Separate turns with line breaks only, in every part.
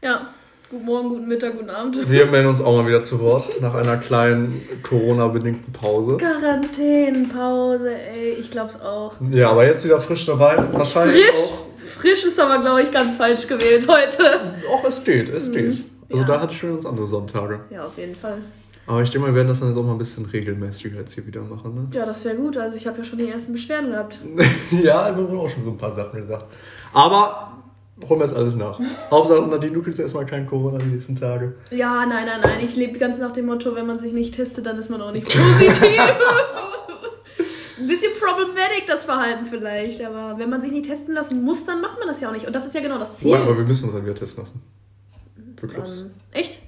Ja, guten Morgen, guten Mittag, guten Abend.
Wir melden uns auch mal wieder zu Wort nach einer kleinen Corona-bedingten Pause.
Quarantänenpause, ey, ich glaub's auch.
Ja, aber jetzt wieder frisch dabei. Wahrscheinlich
Frisch?
auch.
Frisch ist aber, glaube ich, ganz falsch gewählt heute.
Auch es geht, es geht. Also
Ja.
da hatte ich schon ganz andere Sonntage.
Ja, auf jeden Fall.
Aber ich denke mal, wir werden das dann jetzt auch mal ein bisschen regelmäßiger jetzt hier wieder machen. Ne?
Ja, das wäre gut. Also ich habe ja schon die ersten Beschwerden gehabt.
ja, wir wurden auch schon so ein paar Sachen gesagt. Aber holen wir jetzt alles nach. Hauptsache, Nadine, du kriegst erstmal kein Corona die nächsten Tage.
Ja, nein, nein, nein. Ich lebe ganz nach dem Motto, wenn man sich nicht testet, dann ist man auch nicht positiv. Ein bisschen problematic, das Verhalten vielleicht. Aber wenn man sich nicht testen lassen muss, dann macht man das ja auch nicht. Und das ist ja genau das Ziel.
Wobei, aber wir müssen uns dann wieder testen lassen. Für Clubs.
Ähm, echt?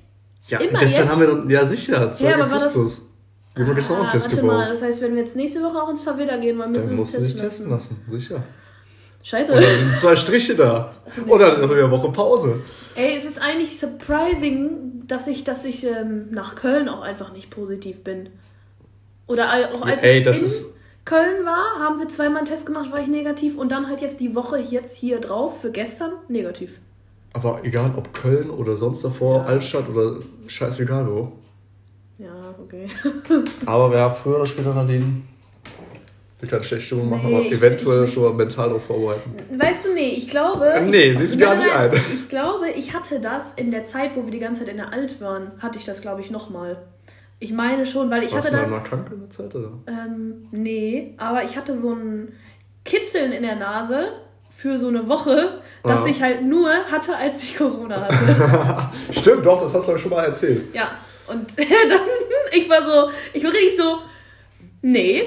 ja,
immer
gestern
jetzt?
haben wir doch, ja sicher, 2
Ja, aber
plus
war das-
plus. Wir haben gestern auch einen
Ah,
Test
warte
gebaut.
mal, das heißt, wenn wir jetzt nächste Woche auch ins Verweder gehen wollen, müssen
Dann
wir uns testen
testen
lassen.
lassen, sicher.
Scheiße.
Dann sind zwei Striche da. Dann ist auch wieder eine Woche Pause.
Ey, es ist eigentlich surprising, dass ich, dass ich ähm, nach Köln auch einfach nicht positiv bin. Oder auch als
Ey,
ich
das
in
ist-
Köln war, haben wir zweimal einen Test gemacht, war ich negativ. Und dann halt jetzt die Woche jetzt hier drauf für gestern negativ.
Aber egal, ob Köln oder sonst davor,
Ja.
Altstadt oder scheißegal wo.
Ja, okay.
Aber wer früher oder später Nadine will keine schlechte Stimmung machen,
Nee,
aber
ich-
eventuell
ich-
schon mal mental darauf vorbereiten.
Weißt du, nee, ich glaube.
Nee,
ich,
siehst du gar nicht ein.
Ich glaube, ich hatte das in der Zeit, wo wir die ganze Zeit in der Alt waren, hatte ich das, glaube ich, nochmal. Ich meine schon, weil ich
Warst
hatte
du
da.
mal krank in der Zeit, oder?
Ähm, nee, aber ich hatte so ein Kitzeln in der Nase für so eine Woche, das
Ah.
ich halt nur hatte, als ich Corona hatte.
Stimmt, doch, das hast du euch schon mal erzählt.
ja, und dann, ich war so, ich war richtig so, nee, hm,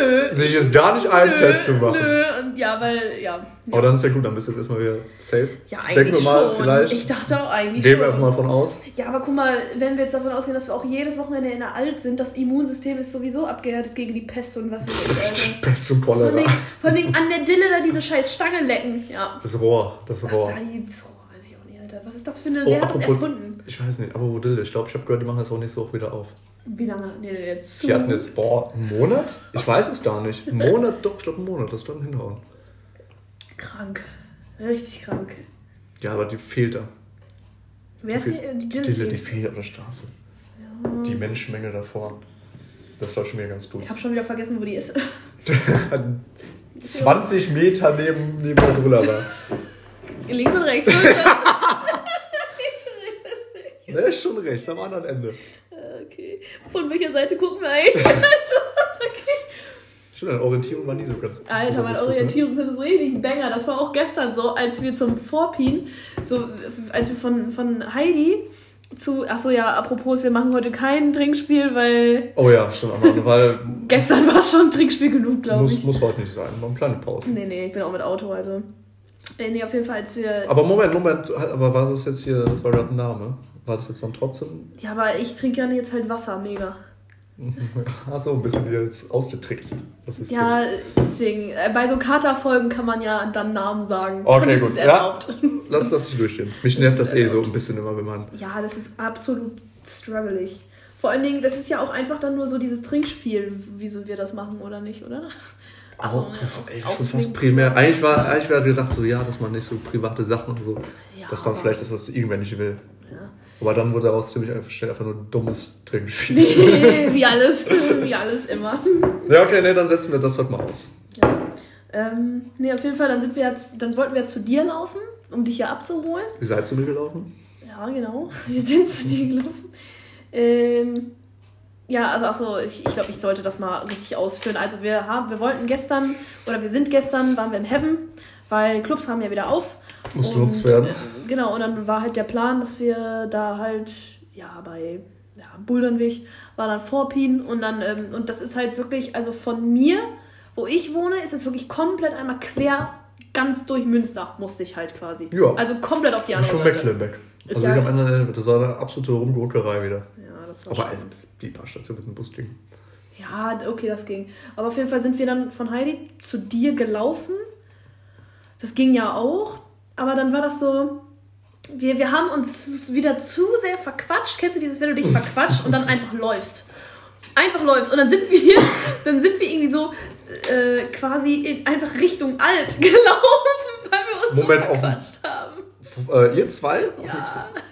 nö.
Sich jetzt gar nicht einen
nö,
Test zu machen.
Nö, und ja, weil, ja.
Aber dann ist ja gut, dann bist du jetzt erstmal wieder safe.
Ja,
Denken
eigentlich
wir mal,
schon.
vielleicht.
Ich dachte auch eigentlich
Gehen wir einfach mal von aus.
Ja, aber guck mal, wenn wir jetzt davon ausgehen, dass wir auch jedes Wochenende in der Alt sind, das Immunsystem ist sowieso abgehärtet gegen die Pest und was nicht ist, Alter.
Pest und
wegen, von wegen an der Dille da diese scheiß Stange lecken. Ja.
Das Rohr, das Rohr.
da jetzt? Oh, weiß ich auch nicht, Alter. Was ist das für eine.
Oh,
wer hat das erfunden?
Ich weiß nicht, aber Rodille, ich glaube, ich habe gehört, die machen das auch nächste Woche wieder auf.
Wie lange? Nee, nee, jetzt zu.
Die hatten jetzt, boah, einen Monat? Ich weiß es gar nicht. Einen Monat, doch, ich glaube, einen Monat, das dann hinhauen.
Krank. Richtig krank.
Ja, aber die fehlt da.
Wer
Die,
fehlt? Die
die,
Dille
die
fehlt.
auf der Straße. Die Menschenmenge davor. Das war schon wieder ganz gut.
Ich habe schon wieder vergessen, wo die ist.
20 Meter neben, neben der Brille war.
Links und rechts.
Ne, ist schon rechts, am anderen Ende.
Okay. Von welcher Seite gucken wir eigentlich?
Stimmt, deine Orientierung war nie so ganz
Alter, meine
ne?
Orientierung sind richtig ein Banger. Das war auch gestern so, als wir zum Vorpin, so als wir von, von Heidi zu, ach so ja, apropos, wir machen heute kein Trinkspiel, weil
Oh ja, stimmt, am Ende, weil
gestern war schon Trinkspiel genug, glaube ich.
muss heute nicht sein. Mal eine kleine Pause.
Nee, nee, ich bin auch mit Auto, also. Äh, nee, auf jeden Fall, als wir.
Aber Moment, Moment, aber war das jetzt hier, das war gerade ein Name? War das jetzt dann trotzdem?
Ja, aber ich trinke ja jetzt halt Wasser, mega.
Achso, ein bisschen jetzt ausgetrickst. Das ist
Ja, deswegen, äh, bei so Katerfolgen kann man ja dann Namen sagen.
Okay, gut. Ja.
erlaubt.
Lass, lass dich durchstehen. Mich
Das
nervt das eh so
erlaubt.
ein bisschen immer, wenn man.
Ja, das ist absolut strugglig. Vor allen Dingen, das ist ja auch einfach dann nur so dieses Trinkspiel, wieso wir das machen oder nicht, oder? Ach so,
auch, ey, schon fast primär. Eigentlich war, eigentlich war gedacht so, ja, dass man nicht so private Sachen und so,
Ja,
dass man vielleicht, dass das irgendwer nicht will.
Ja.
Aber dann wurde daraus ziemlich einfach schnell einfach nur ein dummes Trinkspiel.
wie alles, wie alles immer.
ja, okay, nee, dann setzen wir das heute mal aus.
Ja. Ähm, nee, auf jeden Fall, dann sind wir jetzt, dann wollten wir zu dir laufen, um dich hier abzuholen.
Ihr seid zu mir gelaufen?
Ja, genau. Wir sind zu dir gelaufen. Ähm, ja, also achso, ich, ich glaube, ich sollte das mal richtig ausführen. Also wir haben, wir wollten gestern, oder wir sind gestern, waren wir im Heaven, weil Clubs haben ja wieder auf.
Muss genutzt werden.
äh, Genau, und dann war halt der Plan, dass wir da halt, ja, bei ja, Buldernweg war dann Vorpin und dann, ähm, und das ist halt wirklich, also von mir, wo ich wohne, ist es wirklich komplett einmal quer, ganz durch Münster musste ich halt quasi.
Ja.
Also komplett auf die andere
Schon
Seite.
Mecklenburg.
Ist
Also
ja-
am anderen Ende. Das war eine absolute Rumgurkerei wieder.
Ja, das war
Aber also, die paar Stationen mit dem Bus ging.
Ja, okay, das ging. Aber auf jeden Fall sind wir dann von Heidi zu dir gelaufen. Das ging ja auch. Aber dann war das so. Wir, wir haben uns wieder zu sehr verquatscht. Kennst du dieses, wenn du dich verquatscht und dann einfach läufst? Einfach läufst. Und dann sind wir, dann sind wir irgendwie so äh, quasi in, einfach Richtung alt gelaufen, weil wir uns
Moment,
so
auf
verquatscht haben.
Äh, ihr zwei?
Ja.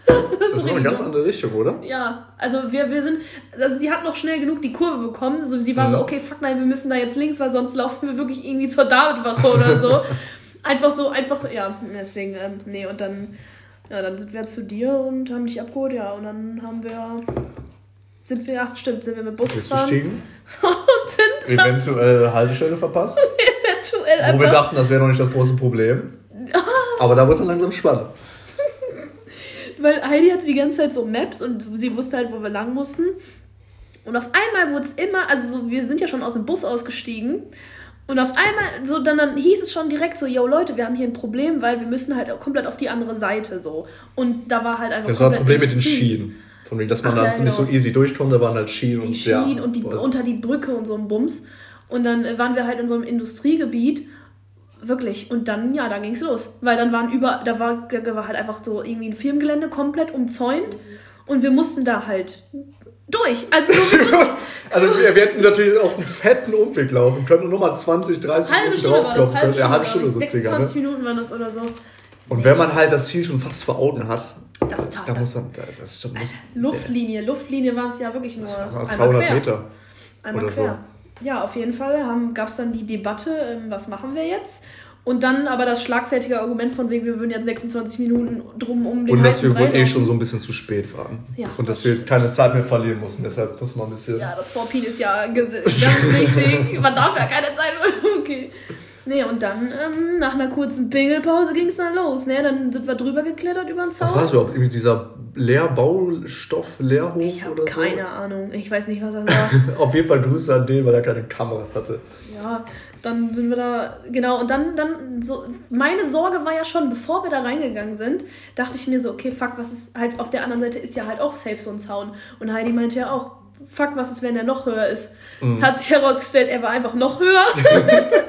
Das war eine ganz andere Richtung, oder?
Ja, also wir, wir sind, also sie hat noch schnell genug die Kurve bekommen. So, sie war
Mhm.
so, okay, fuck nein, wir müssen da jetzt links, weil sonst laufen wir wirklich irgendwie zur Davidwache oder so. einfach so, einfach, ja, deswegen, ähm, nee, und dann, ja, dann sind wir zu dir und haben dich abgeholt, ja, und dann haben wir, sind wir, ja, stimmt, sind wir mit Bus gefahren
gestiegen?
und sind dann
Eventuell Haltestelle verpasst.
eventuell
Wo wir
einfach,
dachten, das wäre noch nicht das große Problem. Aber da wurde es dann langsam spannend.
weil Heidi hatte die ganze Zeit so Maps und sie wusste halt, wo wir lang mussten. Und auf einmal wurde es immer, also so, wir sind ja schon aus dem Bus ausgestiegen. Und auf einmal, so, dann, dann hieß es schon direkt so, yo Leute, wir haben hier ein Problem, weil wir müssen halt auch komplett auf die andere Seite so. Und da war halt einfach.
Das war ein Problem mit den. Schienen. Von wegen, dass man
Ach,
da
ja,
nicht so
genau.
easy durchkommt, da waren halt Schienen
Die
und
Schienen
ja,
und die
also-
unter die Brücke und so ein Bums. Und dann äh, waren wir halt in so einem Industriegebiet. Wirklich. Und dann, ja, da ging's los. Weil dann waren über, da war, da war halt einfach so irgendwie ein Firmengelände komplett umzäunt. Und wir mussten da halt durch. Also so, wir mussten,
Also wir, wir hätten natürlich auch einen fetten Umweg laufen können und nochmal 20, 30
halbe
Minuten
Stunde war das,
draufklopfen
halbe
können.
Stunde,
Ja, halbe Stunde so
glaub ich.
circa,
26
ne?
Minuten waren das oder so.
Und wenn man halt das Ziel schon fast vor Augen hat,
Das tat
da
das.
muss man, das ist schon, muss,
Luftlinie, Luftlinie waren es ja wirklich nur
das war
einmal
200
quer.
Meter.
Einmal
oder so.
quer. Ja, auf jeden Fall gab es dann die Debatte, ähm, was machen wir jetzt? Und dann aber das schlagfertige Argument von wegen, wir würden jetzt 26 Minuten drum um den
Und dass wir wohl eh schon so ein bisschen zu spät waren.
Ja,
und dass
das
wir keine Zeit mehr verlieren mussten. Deshalb muss man ein bisschen.
Ja, das Vorpin ist ja ganz wichtig. Man darf ja keine Zeit. Okay. Nee, und dann ähm, nach einer kurzen Pingelpause ging es dann los. Ne? Dann sind wir drüber geklettert über den Zaun.
Was war das überhaupt? Irgendwie dieser Leerbaustoff, Leerhof
Ich habe
oder so?
keine Ahnung. Ich weiß nicht, was das war.
Auf jeden Fall Grüße an den, weil er keine Kameras hatte.
Ja, dann sind wir da, genau, und dann, dann, so, meine Sorge war ja schon, bevor wir da reingegangen sind, dachte ich mir so, okay, fuck, was ist, halt, auf der anderen Seite ist ja halt auch safe so ein Zaun. Und Heidi meinte ja auch, fuck, was ist, wenn der noch höher ist?
Mhm.
Hat sich herausgestellt, er war einfach noch höher.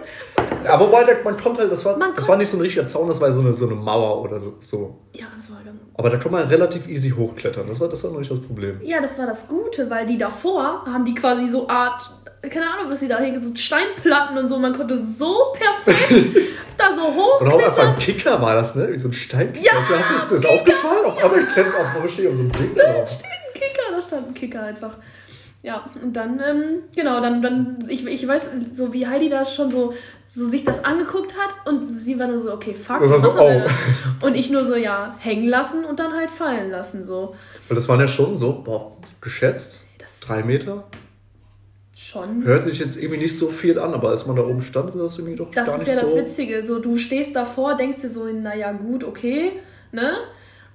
Ja, wobei, man kommt halt, das war,
Man
das
kommt-
war nicht so ein richtiger Zaun, das war so eine, so eine Mauer oder so. so.
ja, das war ganz,
Aber da kann man relativ easy hochklettern. Das war, das war noch nicht das Problem.
ja, das war das Gute, weil die davor haben die quasi so Art, keine Ahnung, was sie da hingen, so Steinplatten und so, man konnte so perfekt da so
Und auch einfach
hochklettern.
ein Kicker war das, ne? Wie so ein Steinkicker. Ja, hast du, dir das aufgefallen? Auf einmal klettert auf, steht auf so einem Ding drauf?
ein Kicker, da stand ein Kicker einfach. Ja, und dann, ähm, genau, dann, dann, ich, ich weiß, so wie Heidi da schon so, so sich das angeguckt hat und sie war nur so, okay, fuck,
Das war so, oh.
Und ich nur so, ja, hängen lassen und dann halt fallen lassen, so.
Weil das waren ja schon so, boah, geschätzt,
Das
drei Meter.
schon.
Hört sich jetzt irgendwie nicht so viel an, aber als man da oben stand, ist das irgendwie doch
Das
gar
ist
nicht
ja das
so.
Witzige, so, du stehst davor, denkst dir so, naja, gut, okay, ne?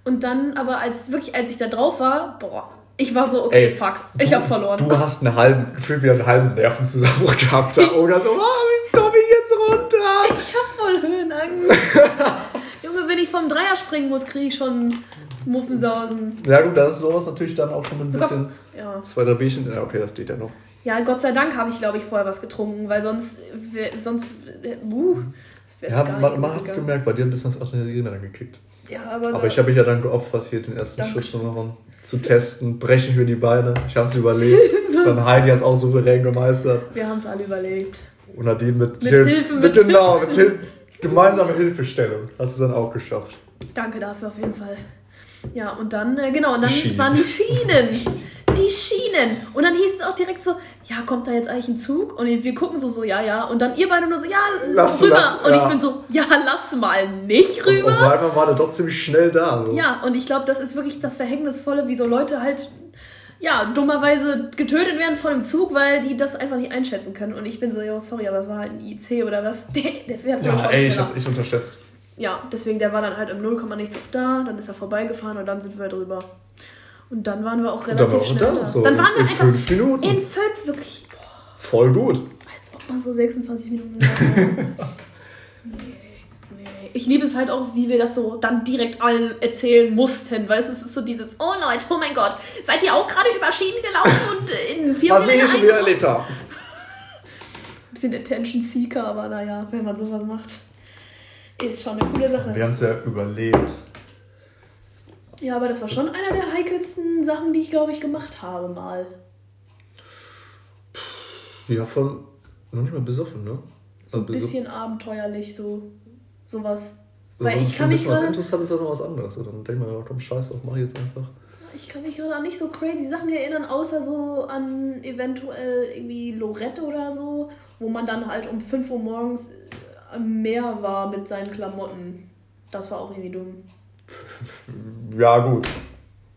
Und dann, aber als, wirklich, als ich da drauf war, boah, ich war so, okay,
Ey,
fuck, ich hab verloren.
Du hast einen halben, gefühlt wie einen halben Nervenzusammenbruch gehabt. Da oben so, oh, wie komme ich jetzt runter?
Ich hab voll Höhenangst. Junge, wenn ich vom Dreier springen muss, kriege ich schon Muffensausen.
Ja gut, das ist sowas natürlich dann auch schon ein
Sogar-
bisschen.
Ja.
Zwei, drei Bierchen, ja okay, das geht ja noch.
ja, Gott sei Dank habe ich, glaube ich, vorher was getrunken, weil sonst, sonst, uh,
Ja, man, man hat es gemerkt, bei dir ein bisschen das Adrenalin reingekickt.
Ja, aber,
Aber ich habe mich ja dann geopfert, hier den ersten
Dankeschön.
Schritt zu machen, zu testen, breche ich mir die Beine. Ich habe es überlebt. dann Heidi hat es auch souverän gemeistert.
wir haben es alle überlebt.
Und Nadine mit,
Mit Hilfe, mit-
genau, mit Hil gemeinsame Hilfestellung. Hast du es dann auch geschafft.
Danke dafür auf jeden Fall. Ja, und dann, äh, genau, und dann
Die
waren die Schienen. Die Schienen. Und dann hieß es auch direkt so, ja, kommt da jetzt eigentlich ein Zug? Und wir gucken so, so, ja, ja. Und dann ihr beide nur so, ja,
Lass,
rüber.
lass,
und
ja.
ich bin so, ja, lass mal nicht
Und
rüber.
auf einmal war der doch ziemlich schnell da. So.
Ja, und ich glaube, das ist wirklich das Verhängnisvolle, wie so Leute halt, ja, dummerweise getötet werden von dem Zug, weil die das einfach nicht einschätzen können. Und ich bin so, yo, sorry, aber es war halt ein IC oder was. Der, der fährt
Ja, ey, ich hab's echt unterschätzt.
Ja, deswegen, der war dann halt im 0, nichts auch da, dann ist er vorbeigefahren und dann sind wir drüber. Und dann waren wir auch
dann
relativ schnell
da. So
dann waren wir
in
einfach
fünf Minuten.
in fünf, wirklich, boah,
Voll gut.
als ob man so 26 Minuten. Nee, nee. Ich liebe es halt auch, wie wir das so dann direkt allen erzählen mussten, weil es ist so dieses, oh Leute, oh mein Gott, seid ihr auch gerade über Schienen gelaufen und in
Was wir hier schon wieder erlebt haben.
Bisschen Attention Seeker, aber naja, wenn man sowas macht, ist schon eine coole Sache.
Wir haben es ja überlebt.
Ja, aber das war schon einer der heikelsten Sachen, die ich, glaube ich, gemacht habe mal.
Ja, von noch nicht mal besoffen, ne?
So ein
Also beso-
bisschen abenteuerlich, so sowas. Weil
Wenn
ich kann
ein
mich
was
gerade
interessant ist, ja noch was anderes. Und dann denkt man, ja, komm, scheiß drauf, mach ich jetzt einfach.
ich kann mich gerade an nicht so crazy Sachen erinnern, außer so an eventuell irgendwie Lorette oder so, wo man dann halt um 5 Uhr morgens äh, am Meer war mit seinen Klamotten. Das war auch irgendwie dumm.
Ja, gut.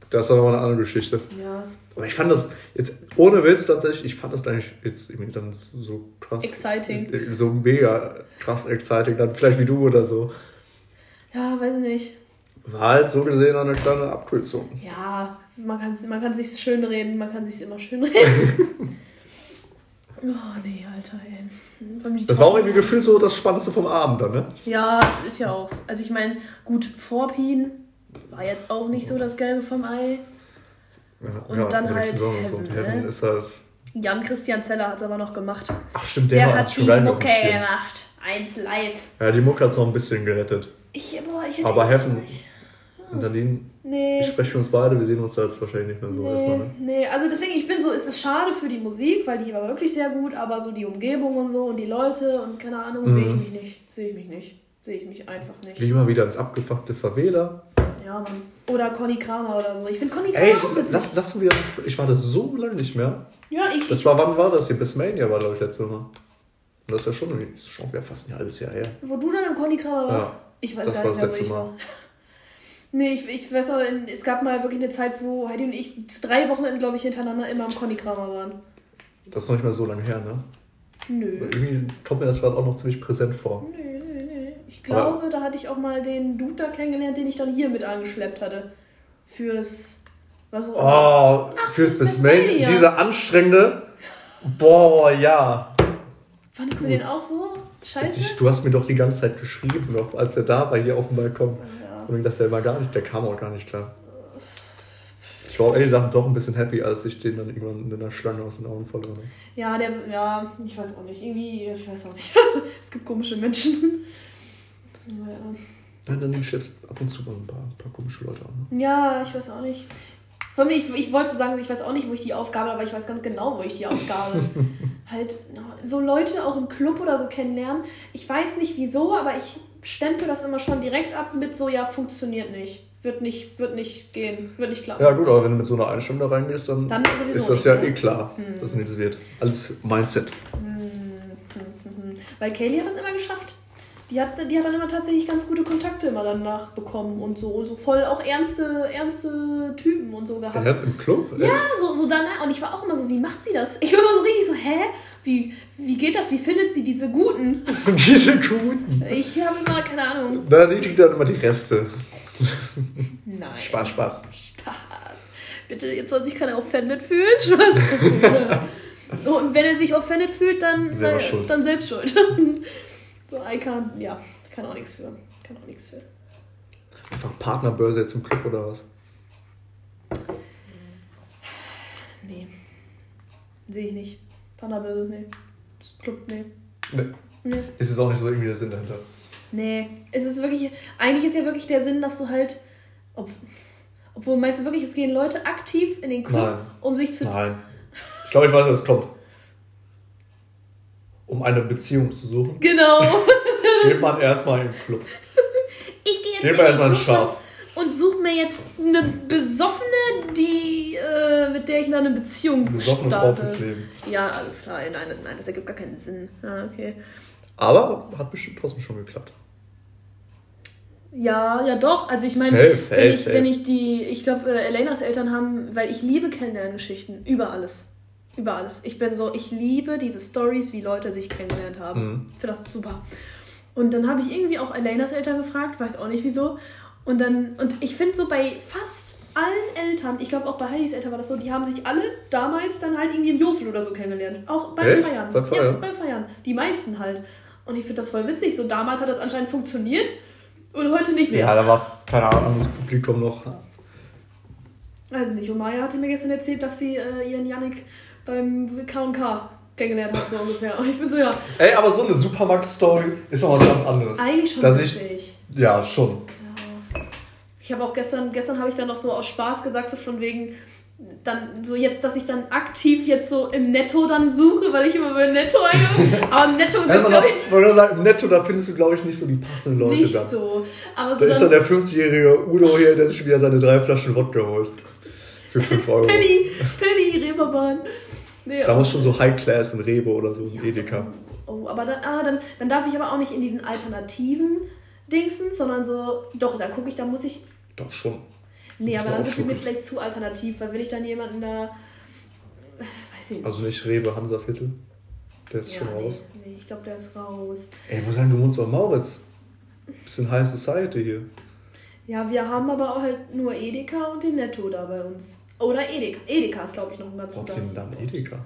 Das ist nochmal eine andere Geschichte.
Ja.
Aber ich fand das jetzt, ohne Witz tatsächlich, ich fand das eigentlich jetzt irgendwie dann so krass.
Exciting.
So mega krass exciting. Dann vielleicht wie du oder so.
Ja, weiß nicht.
War halt so gesehen eine kleine Abkürzung.
Ja, man kann man kann sich schön reden, man kann sich immer schön reden. oh nee, Alter, ey.
Das war auch irgendwie gefühlt so das Spannendste vom Abend dann, ne?
Ja, ist ja auch. so. Also ich meine, gut, Vorpien war jetzt auch nicht so das Gelbe vom Ei.
Ja,
Und dann
nichts
halt Heaven,
Heaven
ne?
ist halt.
Jan Christian Zeller hat es aber noch gemacht.
Ach stimmt,
Der,
der,
hat die Mucke gemacht. Eins live.
Ja, die Mucke hat es noch ein bisschen gerettet.
Ich, boah, ich hätte
Aber Heaven,
nicht-
und Nadine,
Nee.
ich spreche für uns beide, wir sehen uns da jetzt wahrscheinlich nicht mehr so erstmal,
Nee,
ne?
nee, also deswegen, ich bin so, es ist schade für die Musik, weil die war wirklich sehr gut, aber so die Umgebung und so und die Leute und keine Ahnung, sehe ich
Mhm.
mich nicht. Sehe ich mich nicht. Sehe ich mich einfach nicht.
Wie immer wieder ins abgefuckte Favela.
Ja, Mann. Oder Conny Kramer oder so. Ich finde Conny Kramer
Ey,
auch witzig.
lass, lass mal wieder. Ich war das so lange nicht mehr.
ja, ich,
Das war, wann war das hier? Bis Mania war, glaube ich, letzte Mal. Und das ist ja schon, irgendwie- ist schon wieder fast ein halbes Jahr her.
Wo du dann im Conny Kramer warst?
Ja,
ich weiß
das
gar
war
nicht
das
mehr, wo
letzte
ich
Mal.
war. Nee, ich, ich weiß auch, es gab mal wirklich eine Zeit, wo Heidi und ich drei Wochen, glaube ich, hintereinander immer am Conny Kramer waren.
Das ist noch nicht mal so lange her, ne?
Nö.
Aber irgendwie kommt mir das gerade auch noch ziemlich präsent vor.
Nee, nee, nee. Ich glaube, da hatte ich auch mal den Dude da kennengelernt, den ich dann hier mit angeschleppt hatte. Fürs. Was auch immer.
Oh, fürs
fürs
Bis Mania.
Mania.
Dieser anstrengende. Boah, ja.
Fandest du den auch so? Scheiße?
Ich, du hast mir doch die ganze Zeit geschrieben, noch, als er da war, hier auf dem Balkon.
Ja.
Und dass der war gar nicht, der kam auch gar nicht klar. Ich war auch ehrlich gesagt doch ein bisschen happy, als ich den dann irgendwann in der Schlange aus den Augen verloren habe.
ja, der. Ja, ich weiß auch nicht. Irgendwie. Ich weiß auch nicht. es gibt komische Menschen. Naja.
Nein, dann schleppst ab und zu mal ein paar, ein paar komische Leute an. Ne?
Ja, ich weiß auch nicht. Vor allem, ich, ich wollte sagen, ich weiß auch nicht, wo ich die Aufgabe, aber ich weiß ganz genau, wo ich die Aufgabe halt so Leute auch im Club oder so kennenlernen. Ich weiß nicht wieso, aber ich stempel das immer schon direkt ab mit so, ja, funktioniert nicht. Wird nicht, wird nicht gehen, wird nicht klappen.
Ja, gut, aber wenn du mit so einer Einstellung da reingehst, dann,
Dann
ist das ja
ne?
eh klar, dass nichts wird. Als Mindset.
Mhm. Weil Kaylee hat das immer geschafft. Die hat, die hat dann immer tatsächlich ganz gute Kontakte immer danach bekommen und so. So voll auch ernste, ernste Typen und so gehabt.
Jetzt im Club?
Ja, so, so danach. Und ich war auch immer so, wie macht sie das? Ich war immer so richtig so, hä? Wie, wie geht das? Wie findet sie diese Guten?
Diese Guten.
Ich habe immer keine Ahnung.
Na, die kriegt dann immer die Reste.
Nein.
Spaß, Spaß.
Spaß. Bitte, jetzt soll sich keiner offended fühlen. Spaß. Und wenn er sich offended fühlt, dann, äh,
schuld.
dann selbst schuld. So, I can't, ja, kann auch nichts für. Kann auch nichts für.
Einfach Partnerbörse jetzt im Club oder was?
Nee. Sehe ich nicht. Panabel, nee. Club, nee.
Nee.
Nee.
Ist es auch nicht so irgendwie der Sinn dahinter.
Nee, es ist wirklich, eigentlich ist ja wirklich der Sinn, dass du halt, ob, obwohl meinst du wirklich, es gehen Leute aktiv in den Club,
Nein.
um sich zu,
Nein. Ich glaube, ich weiß, was kommt. Um eine Beziehung zu suchen,
genau,
geht man erstmal in den Club.
ich gehe jetzt
Geht
in
man
den
erstmal ein
Club
Schaf.
und suche mir jetzt eine Besoffene, die, äh, mit der ich dann eine Beziehung
Besoffene Frau
starte.
fürs Leben.
Ja, alles klar, nein, nein, das ergibt gar keinen Sinn. Ah, okay.
Aber hat bestimmt trotzdem schon geklappt.
Ja, ja doch. Also ich meine,
Safe, safe,
wenn ich,
safe.
wenn ich die, ich glaube, äh, Elenas Eltern haben, weil ich liebe Kennenlerngeschichten über alles. Über alles. Ich bin so, ich liebe diese Stories, wie Leute sich kennengelernt haben.
Mhm.
Ich finde das super. Und dann habe ich irgendwie auch Elenas Eltern gefragt, weiß auch nicht wieso. Und dann, und ich finde so bei fast allen Eltern, ich glaube auch bei Heidis Eltern war das so, die haben sich alle damals dann halt irgendwie im Jofel oder so kennengelernt. Auch beim
Echt?
Feiern.
Beim Feiern?
Ja, beim Feiern. Die meisten halt. Und ich finde das voll witzig. So damals hat das anscheinend funktioniert und heute nicht mehr.
Ja, da war, keine Ahnung, anderes Publikum noch.
Also nicht. Und Maya hatte mir gestern erzählt, dass sie äh, ihren Yannick beim K&K kennengelernt hat, so ungefähr. Und ich bin so, ja,
Ey, aber so eine Supermarkt-Story ist noch was ganz anderes.
eigentlich schon
Dass ich, ja, schon.
Ja. Ich habe auch gestern, gestern habe ich dann noch so aus Spaß gesagt, so von wegen, dann so jetzt, dass ich dann aktiv jetzt so im Netto dann suche, weil ich immer bei Netto eingebe. Aber im Netto sind, glaube
man man sagen, im Netto, da findest du, glaube ich, nicht so die passenden Leute
nicht
da.
so. Aber so
Da ist dann
dann
der 50-jährige Udo hier, der sich wieder seine drei Flaschen Wodka holt. Für 5 Euro.
Penny, Penny, Reeperbahn. Nee,
Da muss schon so High Class in Rewe oder so, in Edeka.
Oh, aber dann, ah, dann, dann darf ich aber auch nicht in diesen alternativen Dingsens, sondern so, doch, da gucke ich, da muss ich,
Doch schon.
nee, aber dann sind die mir vielleicht zu alternativ, weil will ich dann jemanden da, äh, weiß ich nicht.
Also nicht Rewe, Hansaviertel. Der ist
ja,
schon
nee,
raus.
nee, ich glaube, der ist raus.
Ey, wo sagen du wohnst doch Mauritz? Bisschen High Society hier.
Ja, wir haben aber auch halt nur Edeka und den Netto da bei uns. Oder Edeka. Edeka ist, glaube ich, noch ein ganz gutes.
denn dann Edeka?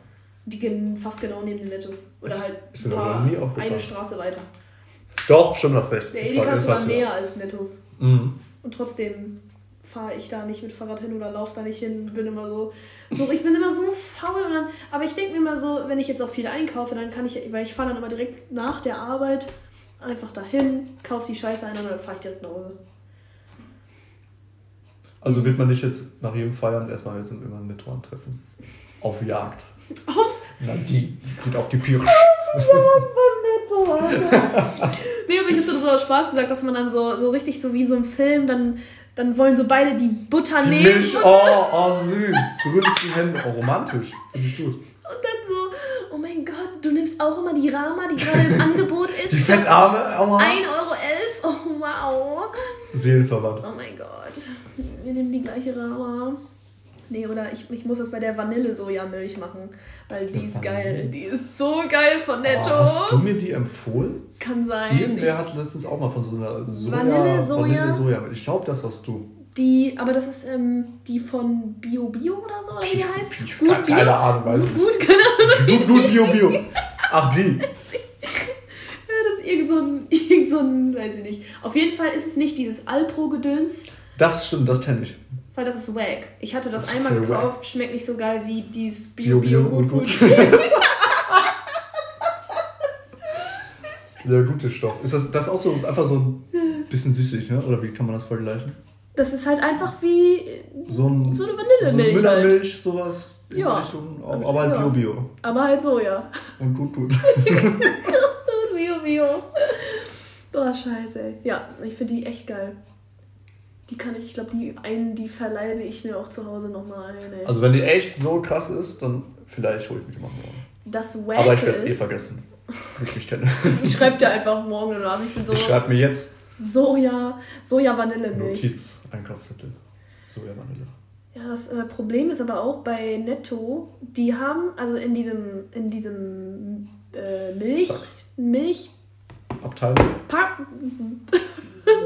Die gehen fast genau neben dem Netto. Oder halt
Ist
ein paar, eine Straße weiter.
Doch, stimmt das recht.
Der Edeka
war-
ist sogar näher als Netto.
Mhm.
Und trotzdem fahre ich da nicht mit Fahrrad hin oder laufe da nicht hin. Bin immer so, so ich bin immer so faul. Und dann, aber ich denke mir immer so, wenn ich jetzt auch viel einkaufe, dann kann ich, weil ich fahre dann immer direkt nach der Arbeit einfach dahin, kaufe die Scheiße ein und dann fahre ich direkt nach Hause.
Also wird man nicht jetzt nach jedem Feiern erstmal jetzt immer ein Netto antreffen. Auf Jagd.
Auf
Na, die geht auf die Pirsch.
Nee, aber ich habe das so aus Spaß gesagt, dass man dann so, so richtig so wie in so einem Film, dann, dann wollen so beide die Butter
Die
nehmen
Milch, oh, oh süß. Berührst die Hände. Oh, romantisch. Finde ich gut.
und dann so, oh mein Gott, du nimmst auch immer die Rama, die gerade im Angebot ist.
Die Fettarme, oh,
1,11 Euro, oh wow.
Seelenverwandt.
Oh mein Gott, wir nehmen die gleiche Rama. Nee, oder ich, ich muss das bei der Vanille-Sojamilch machen, weil die ist
Vanille.
geil. Die ist so geil von
Oh,
Netto.
hast du mir die empfohlen?
Kann sein.
Irgendwer hat letztens auch mal von so einer Soja,
Vanille, Soja.
Vanille. Ich glaube, das warst du.
Die, aber das ist ähm, die von Bio Bio oder so, oder wie die heißt.
Ich
Gut
hab keine Ahnung, weiß ich
Gut, gut, keine Ahnung.
Gut, gut, Bio, Bio. Ach, die.
Ja, irgend so ein, irgend so ein, weiß ich nicht. Auf jeden Fall ist es nicht dieses Alpro-Gedöns,
Das stimmt, das kenne ich.
weil das ist wack. Ich hatte das,
Das
einmal
voll wack.
gekauft, schmeckt nicht so geil wie dieses Bio
Bio,
Bio,
Bio,
gut,
gut,
gut.
Der gute Stoff. Ist das, das auch so einfach so ein bisschen süßig, ne? Oder wie kann man das vergleichen?
Das ist halt einfach wie,
So, ein,
So eine Vanillemilch
So eine Müllermilch, sowas in
Ja.
Richtung. Aber aber halt
Ja.
Bio-Bio.
aber halt Soja.
Und gut, gut.
Bio. Boah, scheiße, ey. Ja, ich finde die echt geil. Die kann ich, ich glaube, die einen, die verleibe ich mir auch zu Hause nochmal ein, ey.
Also wenn die echt so krass ist, dann vielleicht hole ich mich die mal morgen.
das Wack
Aber ich werde es eh vergessen. Ich mich kenne.
Ich schreibe dir einfach morgen eine Nachricht. Ich bin so
Ich schreibe mir jetzt
Soja, Soja Vanillemilch.
Notiz, Einkaufszettel. Soja Vanille.
Ja, das äh, Problem ist aber auch bei Netto, die haben also in diesem in diesem äh, Milch
Zack.
Milch
Abteilung.
Papp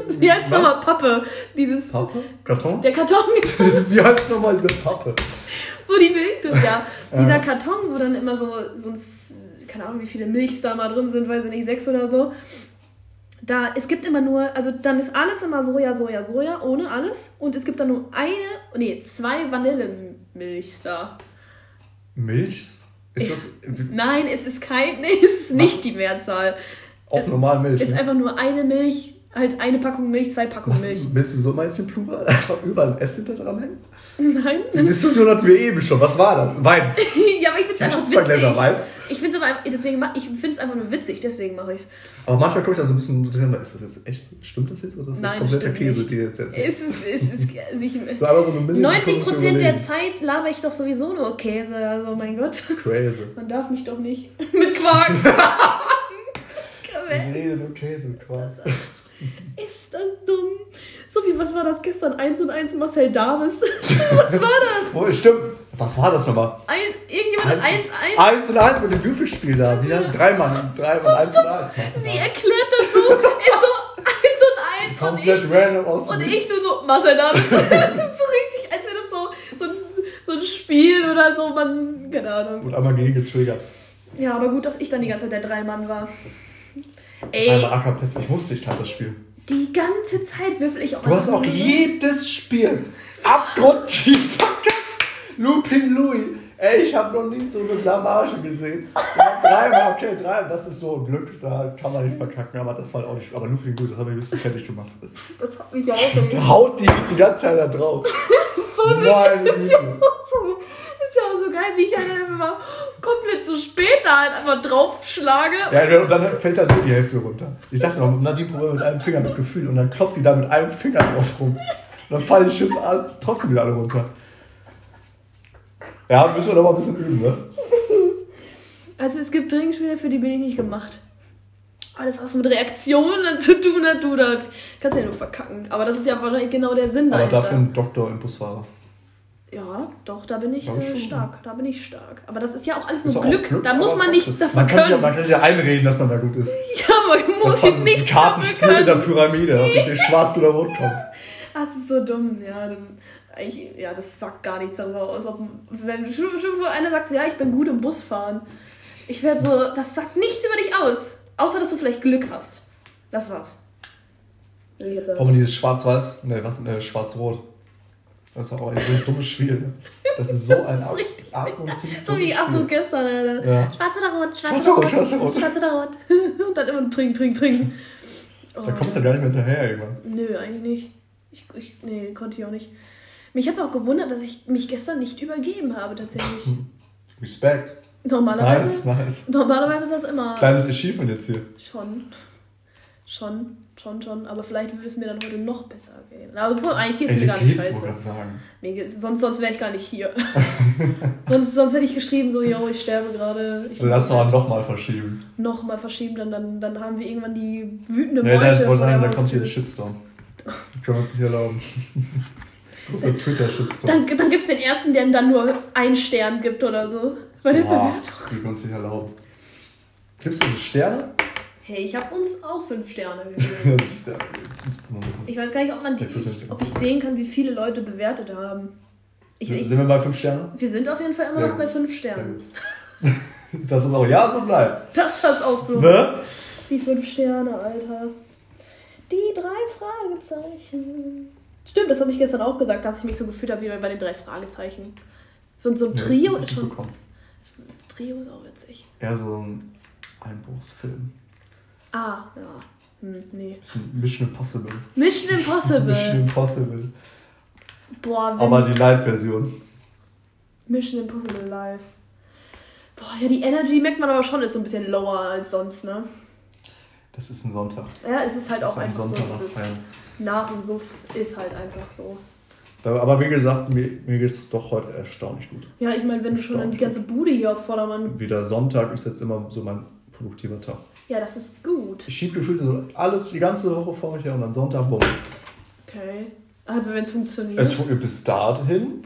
Wie heißt nochmal Pappe? Dieses
Pappe? Karton?
der Karton,
Wie heißt nochmal diese Pappe?
wo die Milch drin, ja.
Ja.
Dieser Karton, wo dann immer so, so ein, keine Ahnung, wie viele Milchs da mal drin sind, weiß ich nicht, sechs oder so. Da, es gibt immer nur, also dann ist alles immer Soja, Soja, Soja, ohne alles. Und es gibt dann nur eine, nee, zwei Vanillemilchs da.
Milch? Ist das
Nein, es ist kein, nee, es ist nicht die Mehrzahl.
auch normal Milch?
Es ist
ne?
einfach nur eine Milch, halt eine Packung Milch, zwei Packungen
Was,
Milch.
willst du so meinst im Plural? Einfach überall ein S hinter dran hängen?
Nein?
Die Diskussion hatten wir eben schon. Was war das? Weins.
ja, aber ich find's
Ich
einfach
zwei Gläser
witzig.
Weins.
Ich find's aber, deswegen, ich find's einfach nur witzig, deswegen mache ich's.
Aber manchmal komme ich da so ein bisschen drin. Ist das jetzt echt? Stimmt das jetzt? Oder ist das
Nein,
kompletter Käse,
nicht.
die jetzt?
Es ist, es ist, also ich,
So einfach so eine Millisekunde
90
zu
Prozent der. Zeit laber ich doch sowieso nur Käse, also mein Gott.
Crazy.
Man darf mich doch nicht mit Quark.
Ich rede nur Käse, Quark.
ist das dumm? So wie, was war das gestern? 1 und 1 Marcel Davis. was war das?
Oh, stimmt. Was war das nochmal?
Ein, irgendjemand hat 1, 1.
Eins und eins mit dem Würfelspiel da. Wie heißt Dreimal. Dreimal, eins und eins.
Sie erklärt das so, ist so 1 und 1 und ich,
Komplett random aus
und ich so, so Marcel Davis. so richtig, als wäre das so, so, ein, so ein Spiel oder so, man, keine Ahnung.
Und einmal gegen getriggert.
Ja, aber gut, dass ich dann die ganze Zeit der Dreimann war. Ey,
Einmal Ackerpest. Ich wusste, ich kann das Spiel.
die ganze Zeit würfel ich auch
Du hast auch jedes Spiel abgrundtief verkackt. Lupin Louis. Ey, ich habe noch nie so eine Blamage gesehen. Dreimal, okay, dreimal, das ist so ein Glück, da kann man nicht verkacken, aber das war auch nicht. Aber Lupin gut, das hat mich ein bisschen fertig gemacht.
Das hat mich ja auch
Der haut die die ganze Zeit da drauf. Meine Güte.
Ist ja auch so geil, wie ich halt einfach komplett so spät da halt einfach draufschlage.
Ja, und dann fällt halt so die Hälfte runter. Ich sagte noch, Nadine probiert mit einem Finger mit Gefühl und dann kloppt die da mit einem Finger drauf rum. Und dann fallen die Chips trotzdem wieder alle runter. Ja, müssen wir doch mal ein bisschen üben, ne?
Also es gibt Trinkspiele, für die bin ich nicht gemacht. Alles, was mit Reaktionen zu tun hat, du, da kannst du ja nur verkacken. Aber das ist ja wahrscheinlich genau der Sinn
Aber
dahinter.
dafür ein Doktor im Busfahrer.
Ja, doch, da bin ich
ich
äh, stark. Da bin ich stark. Aber das ist ja auch alles nur
auch
Glück. Da muss man nichts dafür
man kann sich ja,
können.
Man kann sich ja einreden, dass man da gut ist.
ja, man muss
so
nichts
die Karten spielt in der
können.
Pyramide, ob es nicht schwarz oder rot kommt.
Das ist so dumm, ja. Dann, eigentlich, ja, das sagt gar nichts darüber aus. Ob, wenn schon, schon einer sagt, ja, ich bin gut im Busfahren. Ich wäre so, das sagt nichts über dich aus. Außer, dass du vielleicht Glück hast. Das war's. Ich.
Warum dieses Schwarz-Weiß? Ne, was? Ne, Schwarz-Rot. Das ist auch ein so dummes Spiel. Das ist so ein
ist
ab- abgrundtief
So wie, ach so, gestern, Alter.
Ja.
Schwarz oder rot, schwarz,
Schwarz
oder rot,
schwarz oder rot.
schwarz oder rot. Und dann immer trinken, trinken, trinken. Oh.
Da kommst du ja gar nicht mehr hinterher irgendwann.
Nö, eigentlich nicht. Ich, ich, nee, konnte ich auch nicht. Mich hat es auch gewundert, dass ich mich gestern nicht übergeben habe, tatsächlich.
Respekt.
Normalerweise,
Nice, nice.
normalerweise ist das immer
Kleines Achievement jetzt hier.
schon. Schon, schon, schon. Aber vielleicht würde es mir dann heute noch besser gehen. Also, eigentlich geht es mir gar nicht scheiße.
sagen.
Geht's, sonst sonst wäre ich gar nicht hier. sonst, sonst hätte ich geschrieben, so, yo, ich sterbe gerade.
Lass mal doch mal verschieben.
noch mal verschieben, dann, dann, dann haben wir irgendwann die wütende
Nee,
Meute
dann
vor
sagen,
der
da kommt hier ein. Shitstorm. Das können wir uns nicht erlauben. Großer Twitter-Shitstorm.
Dann, dann gibt es den ersten, der dann nur einen Stern gibt oder so. Bei der Bewertung.
können wir uns nicht erlauben. Gibst du so Sterne?
Hey, ich habe uns auch fünf Sterne gegeben.
Das ist.
Ich weiß gar nicht, ob, man die,
Ja, gut,
ob ich sehen kann, wie viele Leute bewertet haben. Ich, ich,
Sind wir bei fünf Sterne?
wir sind auf jeden Fall immer
Sehr
noch bei
gut.
fünf
Sehr
Sternen.
gut. Das ist auch ja so bleibt.
Das hat's auch so.
Ne?
Die fünf Sterne, Alter. Die drei Fragezeichen. Stimmt, das habe ich gestern auch gesagt, dass ich mich so gefühlt habe wie bei den drei Fragezeichen. Und so ein Trio
das
ist
nicht
schon.
bekommen.
Trio ist auch witzig.
Eher so ein Einbruchsfilm.
Ah, ja. Hm, nee.
Mission Impossible.
Mission Impossible.
Mission Impossible.
Boah, wenn
Aber die Light-Version.
Mission Impossible Live. Boah, ja, die Energy merkt man aber schon, ist so ein bisschen lower als sonst, ne?
Das ist ein Sonntag.
Ja, es ist halt
Das
auch
ist ein
einfach
Sonntag
so.
nach Feiern.
nach dem Suff ist halt einfach so.
Aber wie gesagt, mir, mir geht es doch heute erstaunlich gut.
Ja, ich meine, wenn du schon die ganze Bude hier auf Vordermann.
Wieder Sonntag ist jetzt immer so mein produktiver Tag.
Ja, das ist gut.
Ich schiebe gefühlt so alles die ganze Woche vor mich her und dann Sonntag, bumm.
Okay. Also, wenn es funktioniert.
Es bis dahin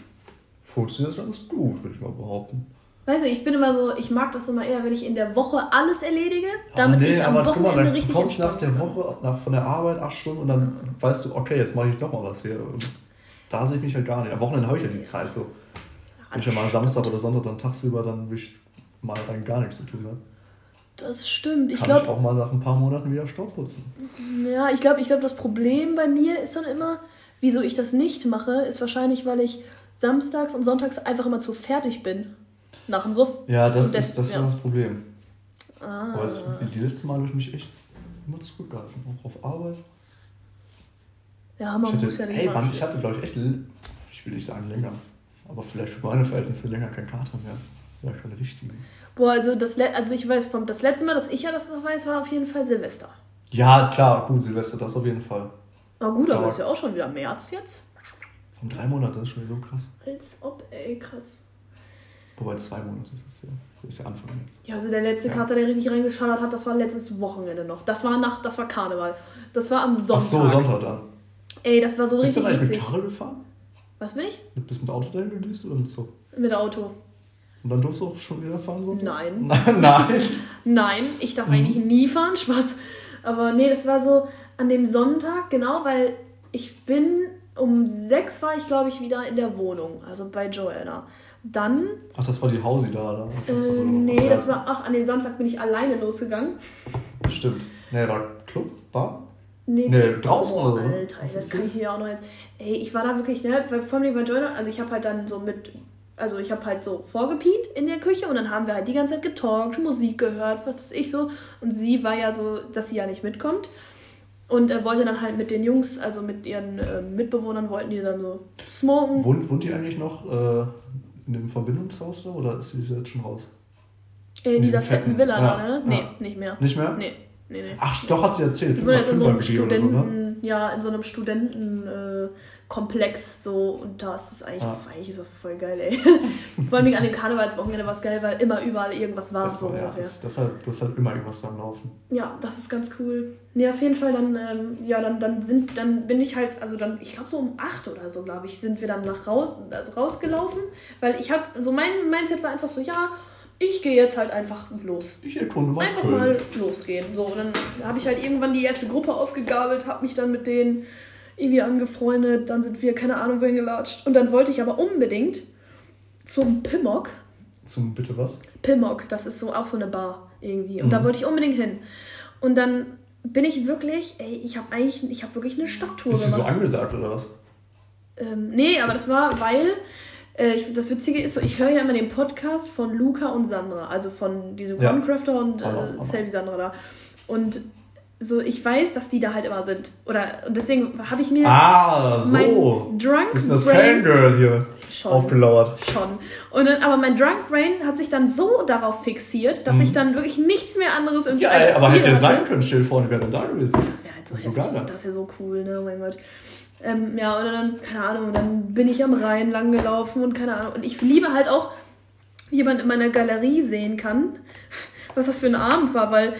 funktioniert das ganz gut, würde ich mal behaupten.
weißt du, ich bin immer so, ich mag das immer eher, wenn ich in der Woche alles erledige, damit
Aber nee,
ich am
aber guck mal,
Wochenende
dann
richtig
kommst nach der. Woche, nach, von der Arbeit acht Stunden und dann weißt du, okay, jetzt mache ich nochmal was hier. Und da sehe ich mich halt gar nicht. Am Wochenende habe ich ja die Zeit so. Wenn ich ja mal Samstag oder Sonntag dann tagsüber dann will ich mal rein gar nichts zu tun habe.
Das stimmt. Ich
Kann ich auch mal nach ein paar Monaten wieder Staub putzen.
Ja, ich glaube, ich glaub, das Problem bei mir ist dann immer, wieso ich das nicht mache, ist wahrscheinlich, weil ich samstags und sonntags einfach immer zu fertig bin. Nach dem Suff.
Ja, das
des-
ist das, ist
ja.
das Problem.
Ah.
Aber die letzten Mal habe ich mich echt immer zurückgehalten. Auch auf Arbeit.
Ja, man
ich
muss ja
hatte,
nicht
ey, wann, ich hatte, glaube ich, echt, ich will nicht sagen länger, aber vielleicht für meine Verhältnisse länger kein Kater mehr. Vielleicht schon richtig.
Boah, also, das, also ich weiß, vom- das letzte Mal, dass ich ja das noch weiß, war auf jeden Fall Silvester.
Ja, klar, gut, Silvester, das auf jeden Fall.
Na gut, aber
Aber-
ist ja auch schon wieder März jetzt.
Von drei Monaten, das ist schon so krass.
Als ob, ey, krass.
Wobei zwei Monate ist es ja. Ist ja Anfang jetzt.
Ja, also der letzte
Ja.
Kater, der richtig reingeschallert hat, das war letztes Wochenende noch. Das war nach, das war Karneval. Das war am Sonntag.
Ach so, Sonntag dann.
Ey, das war so
Bist du
richtig
eigentlich mit. Karre gefahren?
Was bin ich?
Bist du mit Auto dahin gedüst oder mit Zug?
Mit Auto.
Und dann durfst du auch schon wieder fahren? Sonntag?
Nein.
Nein.
Nein, ich darf
Mhm.
eigentlich nie fahren, Spaß. Aber nee, das war so an dem Sonntag, genau, weil ich bin um sechs war ich, glaube ich, wieder in der Wohnung, also bei Joanna. Dann,
Ach, das war die Hausi da, oder?
Äh, nee, das war, ach, an dem Samstag bin ich alleine losgegangen.
Stimmt. Nee, war Club? Bar?
Nee,
Nee, draußen
oh,
oder so.
Alter, das kann ich hier auch noch jetzt. Ey, ich war da wirklich, ne, weil vor allem bei Joanna, also ich habe halt dann so mit, also ich habe halt so vorgepiet in der Küche und dann haben wir halt die ganze Zeit getalkt, Musik gehört, was weiß ich so. Und sie war ja so, dass sie ja nicht mitkommt. Und er wollte dann halt mit den Jungs, also mit ihren äh, Mitbewohnern, wollten die dann so smoken.
Wohnt, wohnt die eigentlich noch äh, in dem Verbindungshaus da oder ist sie jetzt schon raus?
In, in dieser fetten, fetten Villa
ja,
da, ne? Nee, ja. nicht mehr.
Nicht mehr?
Nee. Nee, nee.
Ach, doch, hat sie erzählt.
Die wohnt jetzt in so einem Studenten, so, ne? ja, in so einem Studenten, äh, Komplex so und da ist es eigentlich, ah. eigentlich ist das voll geil, ey. Vor allem an dem Karnevalswochenende war es geil, weil immer überall irgendwas war.
Das
so
ja, das, das halt, du hast halt immer irgendwas am Laufen.
Ja, das ist ganz cool. Nee, auf jeden Fall dann, ähm, ja, dann, dann sind, dann bin ich halt, also dann, ich glaube so um acht oder so, glaube ich, sind wir dann nach raus, also rausgelaufen, weil ich hatte, so mein Mindset war einfach so, ja, ich gehe jetzt halt einfach los.
Ich erkunde
mal. Einfach mal losgehen. So, und dann habe ich halt irgendwann die erste Gruppe aufgegabelt, habe mich dann mit denen irgendwie angefreundet, dann sind wir keine Ahnung wohin gelatscht. Und dann wollte ich aber unbedingt zum Pimmock.
Zum bitte was?
Pimmock, das ist so auch so eine Bar irgendwie. Und mhm. da wollte ich unbedingt hin. Und dann bin ich wirklich, ey, ich habe eigentlich, ich habe wirklich eine Stadttour
ist gemacht. Ist so angesagt oder was?
Ähm, nee, aber das war, weil äh, ich, das Witzige ist, so, ich höre ja immer den Podcast von Luca und Sandra, also von diesem ja. Crafter und äh, Selvi Sandra da. Und so ich weiß, dass die da halt immer sind. Oder und deswegen habe ich mir
ah, so. mein Drunk Ist das Brain Fangirl hier schon, aufgelauert.
Schon. Und dann, aber mein Drunk Brain hat sich dann so darauf fixiert, dass mhm. ich dann wirklich nichts mehr anderes
irgendwie ja, als aber hätte ja sein können, still vorne wäre dann da gewesen.
Das wäre halt so, so heftig, Das wäre so cool, ne? Oh mein Gott. Ähm, ja, und dann, keine Ahnung, dann bin ich am Rhein lang gelaufen und keine Ahnung. Und ich liebe halt auch, wie man in meiner Galerie sehen kann, was das für ein Abend war, weil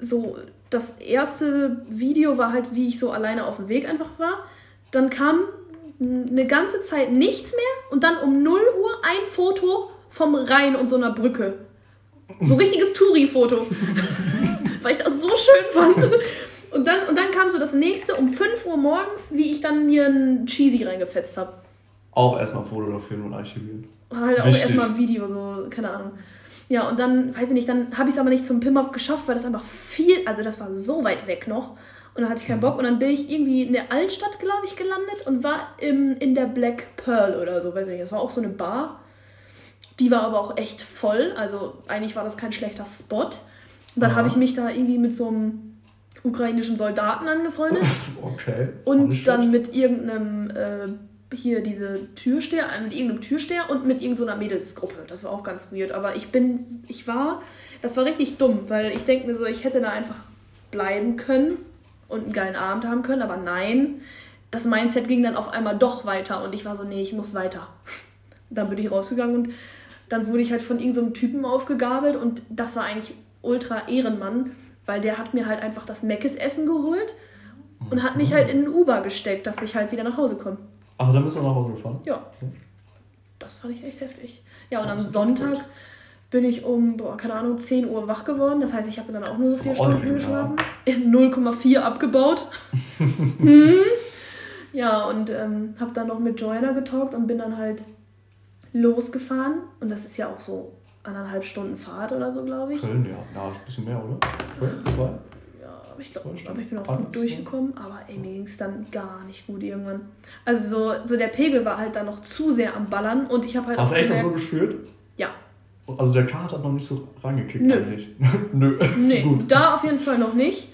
so das erste Video war halt, wie ich so alleine auf dem Weg einfach war. Dann kam eine ganze Zeit nichts mehr und dann um 0 Uhr ein Foto vom Rhein und so einer Brücke. So richtiges Touri-Foto. Weil ich das so schön fand. Und dann, und dann kam so das nächste um 5 Uhr morgens, wie ich dann mir ein Cheesy reingefetzt habe.
Auch erstmal fotografieren und archivieren.
Halt auch erstmal ein Video, so, keine Ahnung. Ja, und dann, weiß ich nicht, dann habe ich es aber nicht zum Pimmock geschafft, weil das einfach viel, also das war so weit weg noch. Und dann hatte ich keinen Bock. Und dann bin ich irgendwie in der Altstadt, glaube ich, gelandet und war im, in der Black Pearl oder so, weiß ich nicht. Das war auch so eine Bar. Die war aber auch echt voll. Also eigentlich war das kein schlechter Spot. Und dann habe ich mich da irgendwie mit so einem ukrainischen Soldaten angefreundet.
Okay.
Und dann mit irgendeinem äh, hier diese Türsteher, mit irgendeinem Türsteher und mit irgendeiner Mädelsgruppe. Das war auch ganz weird. Aber ich bin, ich war, das war richtig dumm, weil ich denke mir so, ich hätte da einfach bleiben können und einen geilen Abend haben können, aber nein, das Mindset ging dann auf einmal doch weiter und ich war so, nee, ich muss weiter. Dann bin ich rausgegangen und dann wurde ich halt von irgendeinem so Typen aufgegabelt und das war eigentlich ultra Ehrenmann, weil der hat mir halt einfach das Meckes-Essen geholt und hat mich halt in ein Uber gesteckt, dass ich halt wieder nach Hause komme.
Ach, dann bist du nach Hause gefahren?
Ja. Das fand ich echt heftig. Ja, und am Sonntag bin ich um, boah, keine Ahnung, 10 Uhr wach geworden. Das heißt, ich habe dann auch nur so vier oh, Stunden geschlafen. 0,4 abgebaut. hm. Ja, und ähm, habe dann noch mit Joanna getalkt und bin dann halt losgefahren. Und das ist ja auch so anderthalb Stunden Fahrt oder so, glaube ich.
Köln, ja. Ja, ein bisschen mehr, oder? Köln, zwei?
Aber ich glaube, glaub, ich bin auch gut durchgekommen. Aber ey, mir ging es dann gar nicht gut irgendwann. Also so, so der Pegel war halt dann noch zu sehr am Ballern und ich habe halt
Hast du echt noch so gespürt?
Ja.
Also der Kart hat noch nicht so reingekickt
Nö.
eigentlich. Nö.
Nee, gut. da auf jeden Fall noch nicht.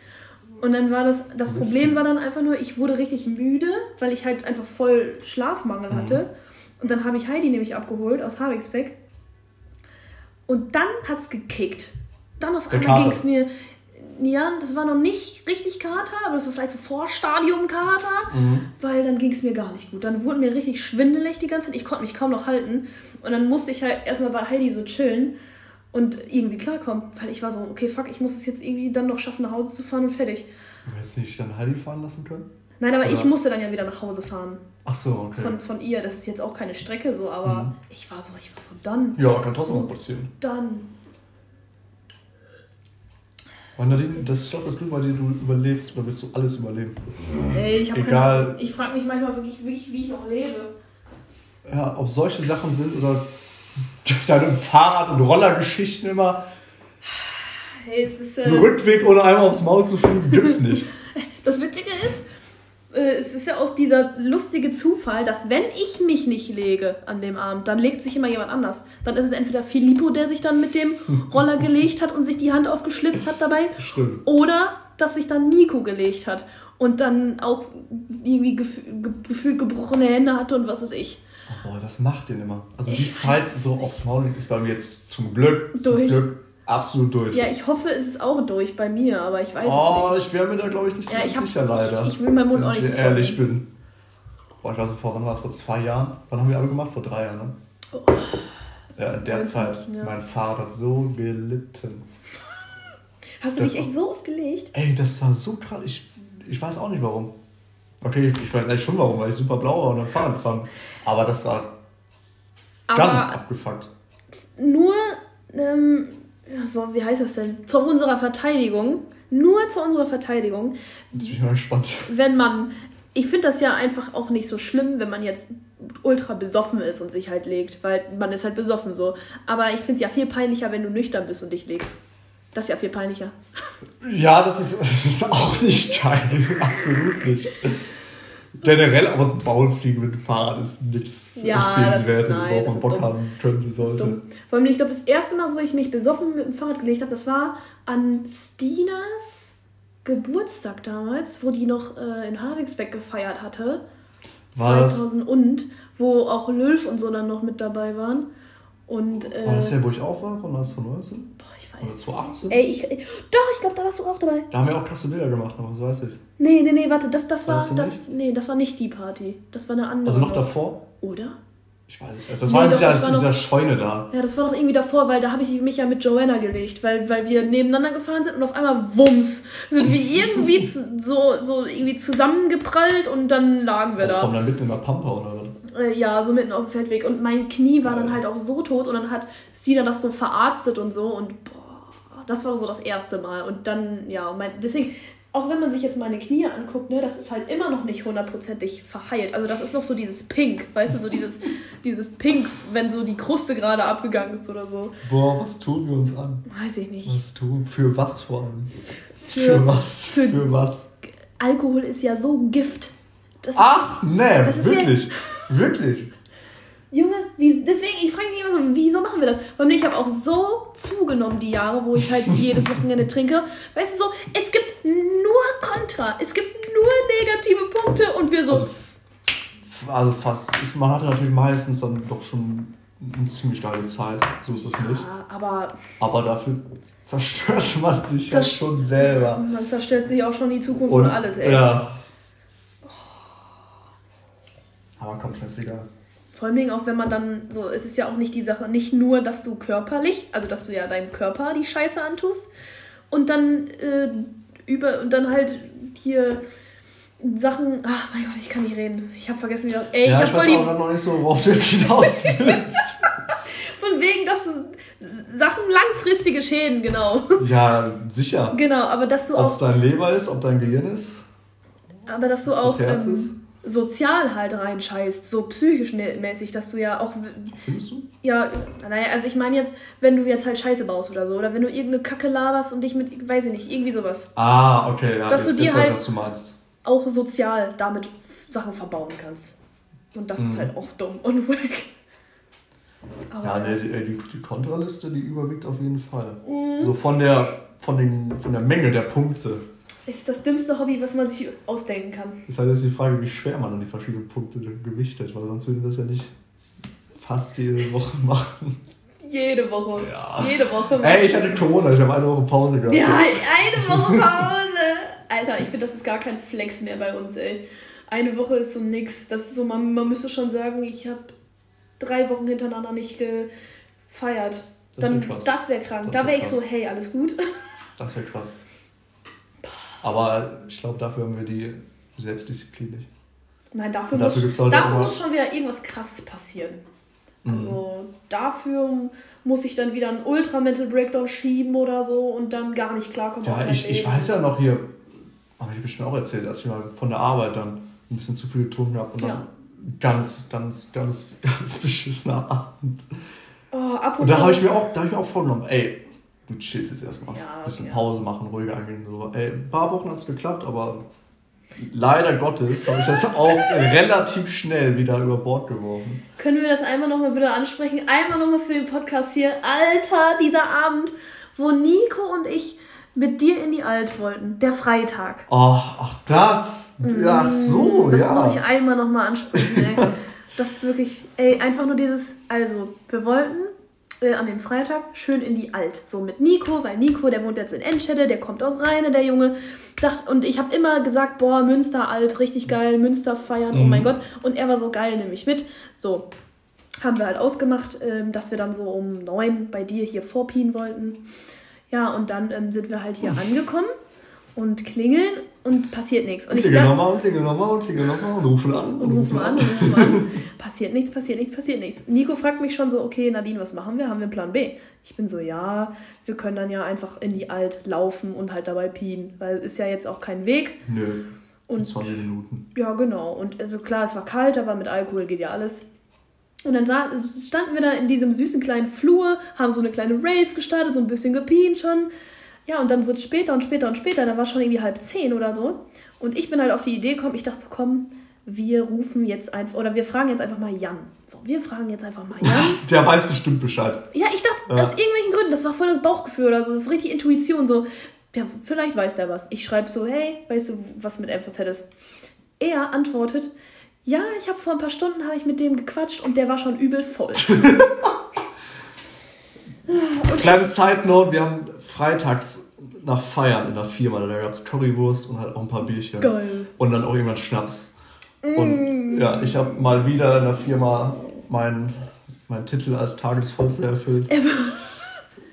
Und dann war das, das Problem war dann einfach nur, ich wurde richtig müde, weil ich halt einfach voll Schlafmangel mhm. hatte. Und dann habe ich Heidi nämlich abgeholt aus Havixbeck. Und dann hat es gekickt. Dann auf einmal ging es mir, ja, das war noch nicht richtig Kater, aber das war vielleicht so Vorstadium-Kater, mhm. weil dann ging es mir gar nicht gut. Dann wurde mir richtig schwindelig die ganze Zeit. Ich konnte mich kaum noch halten. Und dann musste ich halt erstmal bei Heidi so chillen und irgendwie klarkommen, weil ich war so, okay, fuck, ich muss es jetzt irgendwie dann noch schaffen, nach Hause zu fahren und fertig.
Du hättest nicht dann Heidi fahren lassen können?
Nein, aber Oder? ich musste dann ja wieder nach Hause fahren.
Ach so, okay.
Von, von ihr. Das ist jetzt auch keine Strecke so, aber mhm. ich war so, ich war so, dann.
Ja, kann trotzdem so, passieren.
Dann.
Und das Stoff, das du bei dir du überlebst, dann wirst du alles überleben.
Ey, ich Egal. Ich frage mich manchmal wirklich, wirklich, wie ich noch lebe.
Ja, ob solche Sachen sind oder deine Fahrrad- und Rollergeschichten immer.
Hey, es ist. Äh,
Rückweg ohne einmal aufs Maul zu fliegen, gibt's nicht.
das Witzige ist, es ist ja auch dieser lustige Zufall, dass wenn ich mich nicht lege an dem Abend, dann legt sich immer jemand anders. Dann ist es entweder Filippo, der sich dann mit dem Roller gelegt hat und sich die Hand aufgeschlitzt hat dabei.
Stimmt.
Oder dass sich dann Nico gelegt hat. und dann auch irgendwie gef gefühlt gebrochene Hände hatte und was weiß ich.
Boah, was macht den immer? Also die Zeit so aufs Maul ist bei mir jetzt zum Glück,
durch.
Zum Glück absolut durch.
Ja, ich hoffe, es ist auch durch bei mir, aber ich weiß
oh,
es nicht.
ich wäre mir da glaube ich nicht so
ja,
ganz
ich hab,
sicher leider.
Ich, ich will meinen Mund
wenn
auch nicht
ich
so
ehrlich bin. Boah, ich weiß nicht, vor wann war es? Vor zwei Jahren? Wann haben wir alle gemacht? Vor drei Jahren, ne?
Oh.
Ja, in der Zeit,
ja.
mein Vater hat so gelitten.
Hast du
Das
dich echt so aufgelegt?
Ey, das war so krass. Ich, ich weiß auch nicht warum. Okay, ich, ich weiß eigentlich schon warum, weil ich super blau war und dann Fahrrad fand. Aber das war ganz
Aber
abgefuckt.
nur, ähm, ja, wie heißt das denn? Zu unserer Verteidigung, nur zu unserer Verteidigung,
Jetzt bin ich mal gespannt.
wenn man, ich finde das ja einfach auch nicht so schlimm, wenn man jetzt ultra besoffen ist und sich halt legt, weil man ist halt besoffen so. Aber ich finde es ja viel peinlicher, wenn du nüchtern bist und dich legst. Das ist ja viel peinlicher.
Ja, das ist, das ist auch nicht geil. Absolut nicht. Generell aus dem Maul fliegen mit dem Fahrrad ist nichts
Ja,
empfehlenswertes,
das
worauf man
das
Bock haben könnte,
Das
sollte.
Vor allem, ich glaube, das erste Mal, wo ich mich besoffen mit dem Fahrrad gelegt habe, das war an Stinas Geburtstag damals, wo die noch äh, in Havigsbeck gefeiert hatte.
War das,
2000 und, wo auch Lülf und so dann noch mit dabei waren. Und, äh,
war das der, wo ich auch war, von 1919? Oder
weiß.
2018?
Ey, ich, doch, ich glaube, da warst du auch dabei.
Da haben wir auch krasse Bilder gemacht, noch, das weiß ich.
Nee, nee, nee, warte, das, das
War
war,
das
das, nee, das war nicht die Party. Das war eine andere.
Also noch davor?
Oder?
Ich weiß nicht. Das
Nee,
war nicht
das war
dieser
noch-
Scheune da.
Ja, das war doch irgendwie davor, weil da habe ich mich ja mit Joanna gelegt, weil, weil wir nebeneinander gefahren sind und auf einmal Wumms sind wir irgendwie zu, so, so irgendwie zusammengeprallt und dann lagen wir
von
da.
da mitten in der Pampa oder was?
Äh, ja, so mitten auf dem Feldweg und mein Knie war dann halt auch so tot und dann hat Stina das so verarztet und so und boah, das war so das erste Mal und dann, ja, und mein, deswegen, auch wenn man sich jetzt meine Knie anguckt, ne, das ist halt immer noch nicht hundertprozentig verheilt. Also das ist noch so dieses Pink, weißt du, so dieses, dieses Pink, wenn so die Kruste gerade abgegangen ist oder so.
Boah, was tun wir uns an?
Weiß ich nicht.
Was tun? Für was vor allem?
Für-
Für, was?
für-
Für, was?
Alkohol ist ja so Gift. Das
Ach, nee,
Das ist ja-
wirklich.
Junge, wie, deswegen, ich frage mich immer so, wieso machen wir das? Weil ich habe auch so zugenommen die Jahre, wo ich halt jedes Wochenende trinke. Weißt du so, es gibt nur Kontra, es gibt nur negative Punkte und wir so,
Also, also fast. Man hatte natürlich meistens dann doch schon eine ziemlich geile Zeit. So ist es nicht.
ja, aber
Aber dafür zerstört man sich ja schon selber.
man zerstört sich auch schon die Zukunft und, alles, ey.
Ja. Aber komm, scheißegal.
Vor allem auch, wenn man dann so, es ist ja auch nicht die Sache, nicht nur, dass du körperlich, also dass du ja deinem Körper die Scheiße antust und dann äh, über und dann halt hier Sachen, ach mein Gott, ich kann nicht reden. Ich habe vergessen wieder. Ey,
ja,
ich
ich
habe
weiß
voll die
auch noch nicht so, worauf du jetzt hinaus willst.
von wegen, dass du Sachen langfristige Schäden, genau.
ja, sicher.
Genau, aber dass du
Ob es
auch
dein Leber ist, ob dein Gehirn ist.
aber dass du
was das
auch
Herz ist.
Sozial halt reinscheißt, so psychisch mä- mäßig, dass du ja auch
Findest du?
Ja, naja, also ich meine jetzt, wenn du jetzt halt Scheiße baust oder so, oder wenn du irgendeine Kacke laberst und dich mit, weiß ich nicht, irgendwie sowas.
Ah, okay, ja.
Dass du
jetzt,
dir
weiß ich,
halt-
was du meinst.
Auch sozial damit Sachen verbauen kannst. Und das ist
Mhm.
halt auch dumm und wack. Aber
Ja, nee, die, die, die Kontraliste, die überwiegt auf jeden Fall.
Mhm.
So von der, von, den, von der Menge der Punkte.
Ist das dümmste Hobby, was man sich ausdenken kann.
Ist halt jetzt die Frage, wie schwer man dann die verschiedenen Punkte gewichtet, weil sonst würden wir das ja nicht fast jede Woche machen.
Jede Woche.
Ja.
Jede Woche.
Ey, ich hatte Corona, ich habe eine Woche Pause gehabt.
ja, eine Woche Pause. Alter, ich finde, das ist gar kein Flex mehr bei uns, ey. Eine Woche ist so nix. Das ist so, man, man müsste schon sagen, ich habe drei Wochen hintereinander nicht gefeiert.
Das
Dann,
wär krass.
das wäre krank.
Das
da
wär
wäre ich so, hey, alles gut.
Das wäre krass. Aber ich glaube, dafür haben wir die Selbstdisziplin nicht.
Nein, dafür,
dafür
muss,
halt
dafür muss schon wieder irgendwas krasses passieren.
Mhm.
Also dafür muss ich dann wieder einen Ultra-Mental Breakdown schieben oder so und dann gar nicht klarkommen.
Ja, ich, ich weiß ja noch hier, habe ich bestimmt auch erzählt, als ich mal von der Arbeit dann ein bisschen zu viel getrunken habe und dann
Ja.
ganz, ganz, ganz, ganz beschissener Abend.
Oh,
Und da habe ich mir auch, da habe ich mir auch vorgenommen, ey, du chillst jetzt erstmal.
Ja,
bisschen
okay.
Pause machen, ruhiger angehen. So. Ey, ein paar Wochen hat es geklappt, aber leider Gottes habe ich das auch relativ schnell wieder über Bord geworfen.
Können wir das einmal nochmal bitte ansprechen? Einmal nochmal für den Podcast hier. Alter, dieser Abend, wo Nico und ich mit dir in die Alt wollten. Der Freitag.
Oh, ach das. Ach so,
das
ja.
muss ich einmal nochmal ansprechen, ey. Das ist wirklich, ey, einfach nur dieses, also, wir wollten äh, an dem Freitag schön in die Alt. So mit Nico, weil Nico, der wohnt jetzt in Enschede, der kommt aus Rheine, der Junge. Dacht, und ich habe immer gesagt, boah, Münster Alt, richtig geil, Münster feiern, oh
Mhm.
mein Gott. Und er war so geil, nehme ich mit. So, haben wir halt ausgemacht, ähm, dass wir dann so um neun bei dir hier vorpien wollten. Ja, und dann ähm, sind wir halt hier angekommen und klingeln und passiert nichts. Und ich
Klingel nochmal und klingel nochmal und klingel nochmal und rufen an
und rufen an und rufen an. Passiert nichts, passiert nichts, passiert nichts. Nico fragt mich schon so, okay, Nadine, was machen wir? Haben wir einen Plan B? Ich bin so, ja, wir können dann ja einfach in die Alt laufen und halt dabei pien, weil ist ja jetzt auch kein Weg.
Nö.
Und
20 Minuten.
ja, genau. Und also klar, es war kalt, aber mit Alkohol geht ja alles. Und dann sah, standen wir da in diesem süßen kleinen Flur, haben so eine kleine Rave gestartet, so ein bisschen gepient schon. Ja, und dann wurde es später und später und später, da war schon irgendwie halb zehn oder so. Und ich bin halt auf die Idee gekommen, ich dachte so, komm, wir rufen jetzt einfach, oder wir fragen jetzt einfach mal Jan. So, wir fragen jetzt einfach mal Jan.
Was? Der weiß bestimmt Bescheid.
Ja, ich dachte,
Ja.
aus irgendwelchen Gründen, das war voll das Bauchgefühl oder so, das ist richtig Intuition, so, ja, vielleicht weiß der was. Ich schreibe so, hey, weißt du, was mit MVZ ist? Er antwortet, ja, ich habe vor ein paar Stunden habe ich mit dem gequatscht und der war schon übel voll.
Kleine Side Note, wir haben freitags nach Feiern in der Firma, da gab es Currywurst und halt auch ein paar Bierchen.
Geil.
Und dann auch irgendwann Schnaps. Und ja, ich habe mal wieder in der Firma meinen meinen Titel als Tagesvollste erfüllt.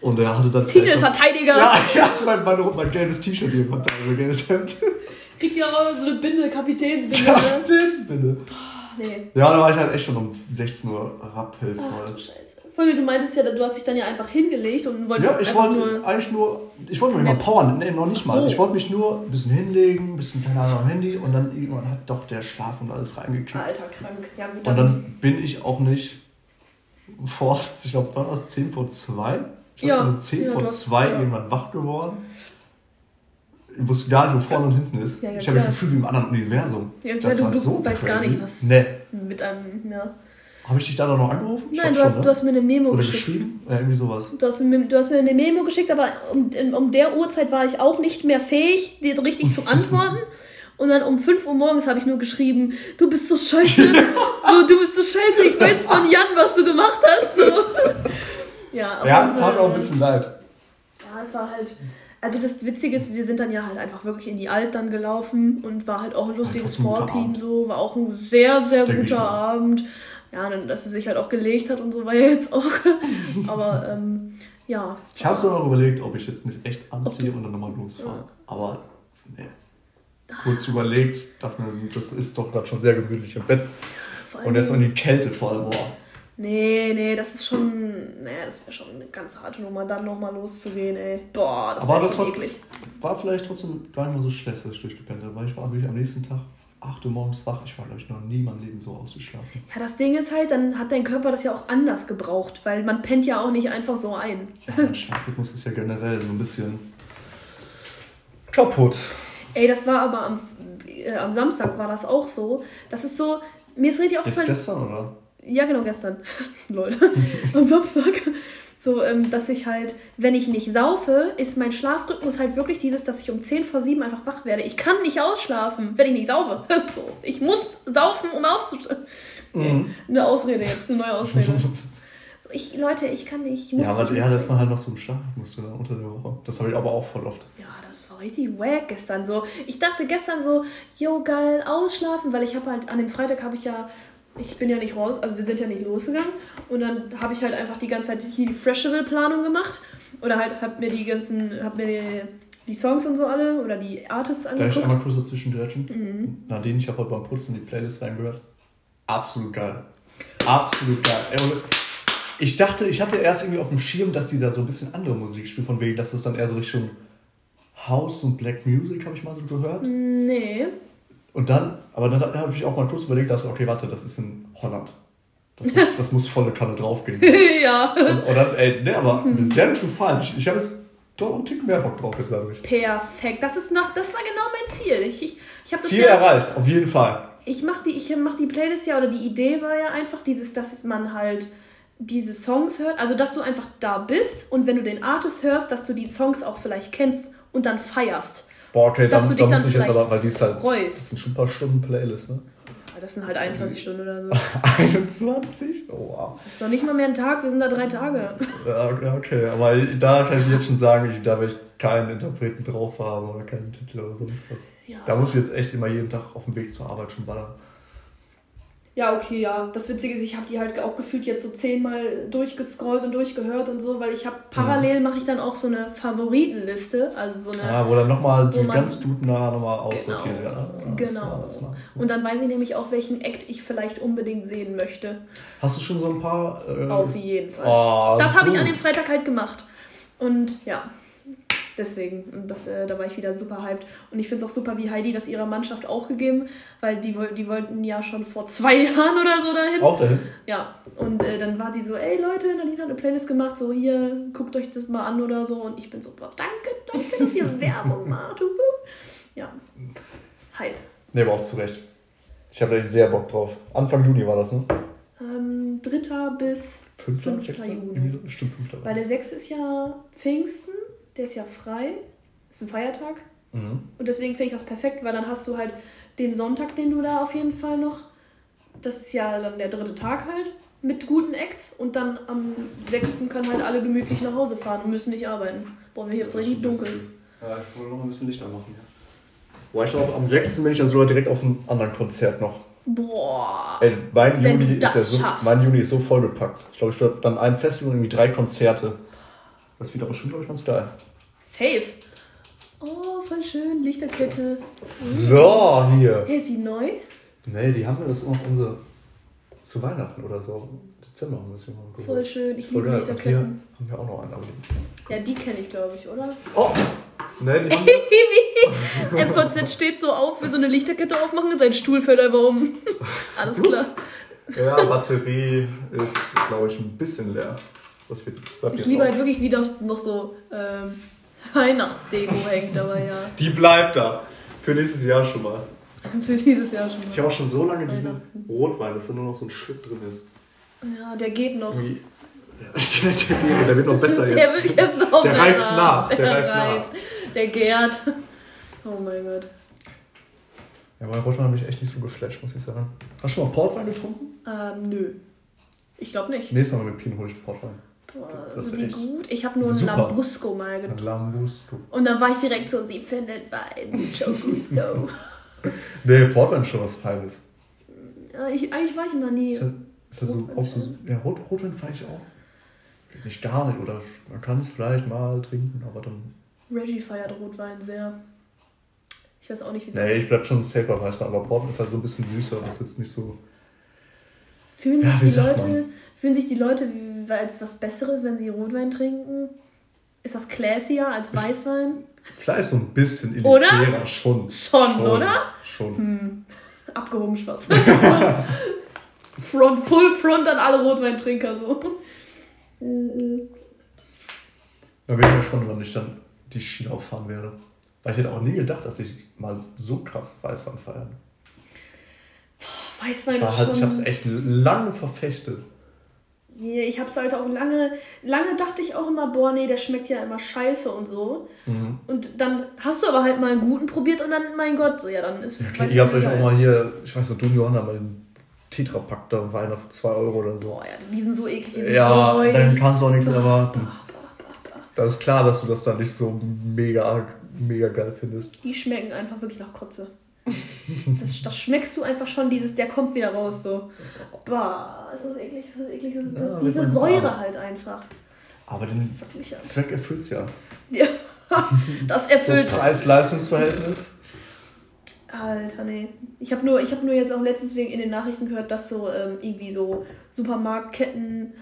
Und er hatte dann.
Titelverteidiger.
Ja, ja, mein, mein, mein gelbes T-Shirt hier mein gelbes Hemd.
Kriegt ja auch so eine Binde, Kapitänsbinde.
Ja, das bitte.
Nee.
Ja, da war ich halt echt schon um 16 Uhr
Ach
rappelvoll.
du Scheiße. Allem, du meintest ja, du hast dich dann ja einfach hingelegt und wolltest
Ja, ich wollte
nur...
eigentlich nur, ich wollte mich mal powern, nee, noch nicht
Ach
mal.
so.
Ich wollte mich nur ein bisschen hinlegen, ein bisschen, keine Ahnung, am Handy und dann irgendwann hat doch der Schlaf und alles reingekickt.
Alter, krank. Ja gut,
Und
dann...
bin ich auch nicht vor, ich glaube, war das 10 vor 2? Ich
Ja,
bin um 10
ja,
vor
du hast-
2
ja.
irgendwann wach geworden. Ich wusste gar nicht, wo vorne und hinten ist.
Ja, ja,
ich habe mich
klar.
gefühlt wie im anderen Universum.
Ja,
das
du-
war
du
so
weißt gar
crazy.
nicht, was-
Nee.
mit einem... Ja.
Habe ich dich da noch angerufen? Ich
Nein, du hast,
schon,
du hast mir eine Memo
Oder
geschickt.
geschrieben? Ja, irgendwie sowas.
Du hast, mir, du hast mir eine Memo geschickt, aber um, um der Uhrzeit war ich auch nicht mehr fähig, dir richtig zu antworten. Und dann um 5 Uhr morgens habe ich nur geschrieben, du bist so scheiße, so, du bist so scheiße, ich weiß von Jan, was du gemacht hast. So. Ja,
Ja, es tat auch ein bisschen leid.
Ja, es war halt. Also das Witzige ist, wir sind dann ja halt einfach wirklich in die Alt dann gelaufen und war halt auch ein lustiges Vorpien
Abend.
so, war auch ein sehr, sehr
Denke ich
guter. Abend. Ja, dann, dass sie sich halt auch gelegt hat und so war ja jetzt auch. Aber ähm, ja.
Ich habe so noch überlegt, ob ich jetzt mich echt anziehe und dann nochmal losfahre.
Ja.
Aber nee. Kurz überlegt, dachte mir, das ist doch gerade schon sehr gemütlich im Bett. Und jetzt in die Kälte vor allem. Boah.
Nee, nee, das ist schon. Naja, das wäre schon eine ganz harte Nummer, dann nochmal loszugehen, ey. Boah, das
Aber war,
eklig.
war vielleicht trotzdem gar nicht mal so schlecht, dass ich durchgepennt habe. Weil ich war wirklich am nächsten Tag 8 Uhr morgens wach. Ich war, glaube ich, noch nie in meinem Leben so ausgeschlafen.
Ja, das Ding ist halt, dann hat dein Körper das ja auch anders gebraucht, weil man pennt ja auch nicht einfach so ein.
Ja, mein Schlafrhythmus ist ja generell so ein bisschen kaputt.
Ey, das war aber am, äh, am Samstag war das auch so. Das ist so, mir ist richtig
Jetzt
aufgefallen.
gestern, oder?
Ja, genau, gestern. Lol. Am Samstag. So, ähm, dass ich halt, wenn ich nicht saufe, ist mein Schlafrhythmus halt wirklich dieses, dass ich um 10 vor 7 einfach wach werde. Ich kann nicht ausschlafen, wenn ich nicht saufe. Das so. Ich muss saufen, um aufzustehen.
Mhm.
Eine Ausrede jetzt, eine neue Ausrede. So, ich, Leute, ich kann nicht. Ich muss,
Ja, aber ja, dass man halt noch so im Schlaf musste ne, unter der Woche. Das habe ich aber auch voll oft.
Ja, das war richtig wack gestern so. Ich dachte gestern so, yo, geil, ausschlafen, weil ich habe halt, an dem Freitag habe ich ja, ich bin ja nicht raus, also wir sind ja nicht losgegangen und dann habe ich halt einfach die ganze Zeit hier die Festival-Planung gemacht oder halt hab mir die ganzen, hab mir die, die Songs und so alle oder die Artists
Darf ich
angeguckt.
einmal kurz dazwischen drätschen?
Mhm.
Nadine, ich habe heute beim Putzen die Playlist reingehört. Absolut geil. Absolut geil. Ey, Ich dachte, ich hatte erst irgendwie auf dem Schirm, dass sie da so ein bisschen andere Musik spielen, von wegen, dass das dann eher so Richtung House und Black Music, habe ich mal so gehört.
Nee.
Und dann, aber dann habe ich auch mal kurz überlegt, dass, okay, warte, das ist in Holland. Das muss, das muss volle Kanne draufgehen.
ja.
Und, und dann, ey, ne, aber mir sehr gut gefallen. Ich, ich habe jetzt doch noch einen Tick mehr Bock drauf jetzt dadurch.
Perfekt. Das ist noch, das war genau mein Ziel. Ich, ich, ich habe das
Ziel
ja,
erreicht, auf jeden Fall.
ich mache die, ich mach die Playlist ja, oder die Idee war ja einfach dieses, dass man halt diese Songs hört, also dass du einfach da bist und wenn du den Artist hörst, dass du die Songs auch vielleicht kennst und dann feierst.
Boah, okay,
Dass
dann,
du dich
dann muss ich jetzt aber, weil die ist halt, das
freust.
sind schon ein paar Stunden Playlist, ne?
Das sind halt 21 Stunden oder so.
21? Oh, wow.
Das ist doch nicht mal mehr ein Tag, wir sind da drei Tage.
Ja, okay, aber da kann ich jetzt schon sagen, ich, da will ich keinen Interpreten drauf haben oder keinen Titel oder sonst was.
Ja.
Da muss ich jetzt echt immer jeden Tag auf dem Weg zur Arbeit schon ballern.
Ja, okay, ja. Das Witzige ist, ich habe die halt auch gefühlt jetzt so zehnmal durchgescrollt und durchgehört und so, weil ich habe parallel mache ich dann auch so eine Favoritenliste, also so eine
Ah, wo dann nochmal die
man-
ganz guten nah nochmal aussortiert
Genau.
werden. Ja, das
Genau.
das war-
und dann weiß ich nämlich auch, welchen Act ich vielleicht unbedingt sehen möchte.
Hast du schon so ein paar. Äh,
Auf jeden Fall.
Oh,
das habe ich an dem Freitag halt gemacht. Und ja, deswegen, und das, äh, da war ich wieder super hyped. Und ich finde es auch super, wie Heidi das ihrer Mannschaft auch gegeben, weil die, die wollten ja schon vor zwei Jahren oder so dahin.
Auch dahin?
Ja, und äh, dann war sie so, ey Leute, Nadine hat eine Playlist gemacht, so hier, guckt euch das mal an oder so. Und ich bin so, boah, danke, danke, dass ihr Werbung macht. Ja, Hype.
Nee, aber auch zu Recht. Ich habe da echt sehr Bock drauf. Anfang Juni war das, ne?
Ähm, 3. bis
Fünfter,
5.
sechster?
Juni.
Irgendwie so- Stimmt, fünfter.
Weil der. 6. ist ja Pfingsten, der ist ja frei, ist ein Feiertag.
Mhm.
Und deswegen finde ich das perfekt, weil dann hast du halt den Sonntag, den du da auf jeden Fall noch, das ist ja dann der dritte Tag halt, mit guten Acts. Und dann am 6. können halt alle gemütlich nach Hause fahren und müssen nicht arbeiten. Boah, mir hier jetzt richtig dunkel.
Ja, ich wollte noch ein bisschen Lichter machen, ja. Boah, ich glaube, am 6. bin ich dann sogar direkt auf einem anderen Konzert noch.
Boah.
Ey, mein Juni, ist ja so, mein Juni ist so vollgepackt. Ich glaube, ich werde dann ein Festival und irgendwie drei Konzerte. Das wird aber schon, glaube ich, ganz geil.
Safe. Oh, voll schön. Lichterkette.
So, hier.
Hey, ist sie neu?
Nee, die haben wir das noch unsere zu Weihnachten oder so. Dezember haben wir das geholt.
Voll schön. Ich liebe.
Und hier
Lichterketten.
haben wir auch noch einen. Aber die...
Ja, die kenne ich, glaube ich, oder?
Oh! Nee, die haben
MVZ steht so auf, will so eine Lichterkette aufmachen, sein Stuhl fällt einfach um. Alles klar.
Ups. Ja, Batterie ist, glaube ich, ein bisschen leer. Das wird das bleibt
Ich
jetzt
liebe
aus.
halt wirklich, wie da noch so ähm, Weihnachtsdeko hängt, aber ja,
Die bleibt da. Für nächstes Jahr schon mal.
für dieses Jahr schon
Ich
mal.
habe auch schon so lange diesen. Rotwein, dass da nur noch so ein Schritt drin ist.
Ja, der geht noch.
Irgendwie. Der, der, der wird noch besser
Der
jetzt.
wird jetzt noch
Der
besser.
reift nach, der
Der,
reift nach.
reift. Der gärt. Oh mein Gott.
Ja, aber Rotwein hat mich echt nicht so geflasht, muss ich sagen. Hast du schon mal Portwein getrunken?
Ähm, nö. Ich glaube nicht.
Nächstes Mal mit Pino hole ich Portwein.
Boah,
Das
sind
ist
die
echt
gut? Ich habe nur
super.
Lambrusco mal getrunken.
Lambrusco.
Und dann war ich direkt so, sie findet Wein. Chogusto.
Nee, Portwein ist schon was Feines.
ich, eigentlich war ich immer nie.
Ist halt, ist halt so, auch so, ja, Rot, Rotwein fand ich auch. Geht nicht gar nicht, oder man kann es vielleicht mal trinken, aber dann.
Reggie feiert Rotwein sehr. Ich weiß auch nicht, wieso.
Nee, ich bleib schon safe bei Weißwein, aber Portwein ist halt so ein bisschen süßer, das ist jetzt nicht so.
Fühlen
Ja,
sich,
wie
die Leute, fühlen sich die Leute wie- als was Besseres, wenn sie Rotwein trinken? Ist das classier als Weißwein?
Vielleicht so ein bisschen
Oder?
elitärer, schon.
Schon, oder?
Schon.
Hm. Abgehoben Spaß. front, full front an alle Rotweintrinker so.
Da bin ich gespannt, wann ich dann die Schiene auffahren werde. Weil ich hätte auch nie gedacht, dass ich mal so krass Weißwein feiern.
Weißwein
Ich, war
ist
halt,
schon.
ich habe es echt lange verfechtet.
Nee, ich hab's halt auch lange, lange dachte ich auch immer, boah, nee, der schmeckt ja immer scheiße und so.
Mhm.
Und dann hast du aber halt mal einen guten probiert und dann, mein Gott, so, ja, dann ist
Okay,
Weißwein
ihr habt euch auch mal hier, ich weiß noch, du und Johanna mal einen Tetrapack da Weine für 2 Euro oder so.
Boah, ja, die sind so eklig, die sind
Ja,
so räudig.
dann kannst du auch nichts erwarten. Das ist klar, dass du das dann nicht so mega, mega geil findest.
Die schmecken einfach wirklich nach Kotze. Das, das schmeckst du einfach schon, dieses, der kommt wieder raus, so. Bah, ist das eklig, ist das eklig. Das,
Ja,
das,
wird
diese Säure
verarbeitet.
halt einfach.
Aber den. Zweck erfüllt's ja.
Ja, das
So
erfüllt.
Preis-Leistungs-Verhältnis.
Alter, nee. Ich habe nur, ich hab nur jetzt auch letztens wegen in den Nachrichten gehört, dass so ähm, irgendwie so Supermarktketten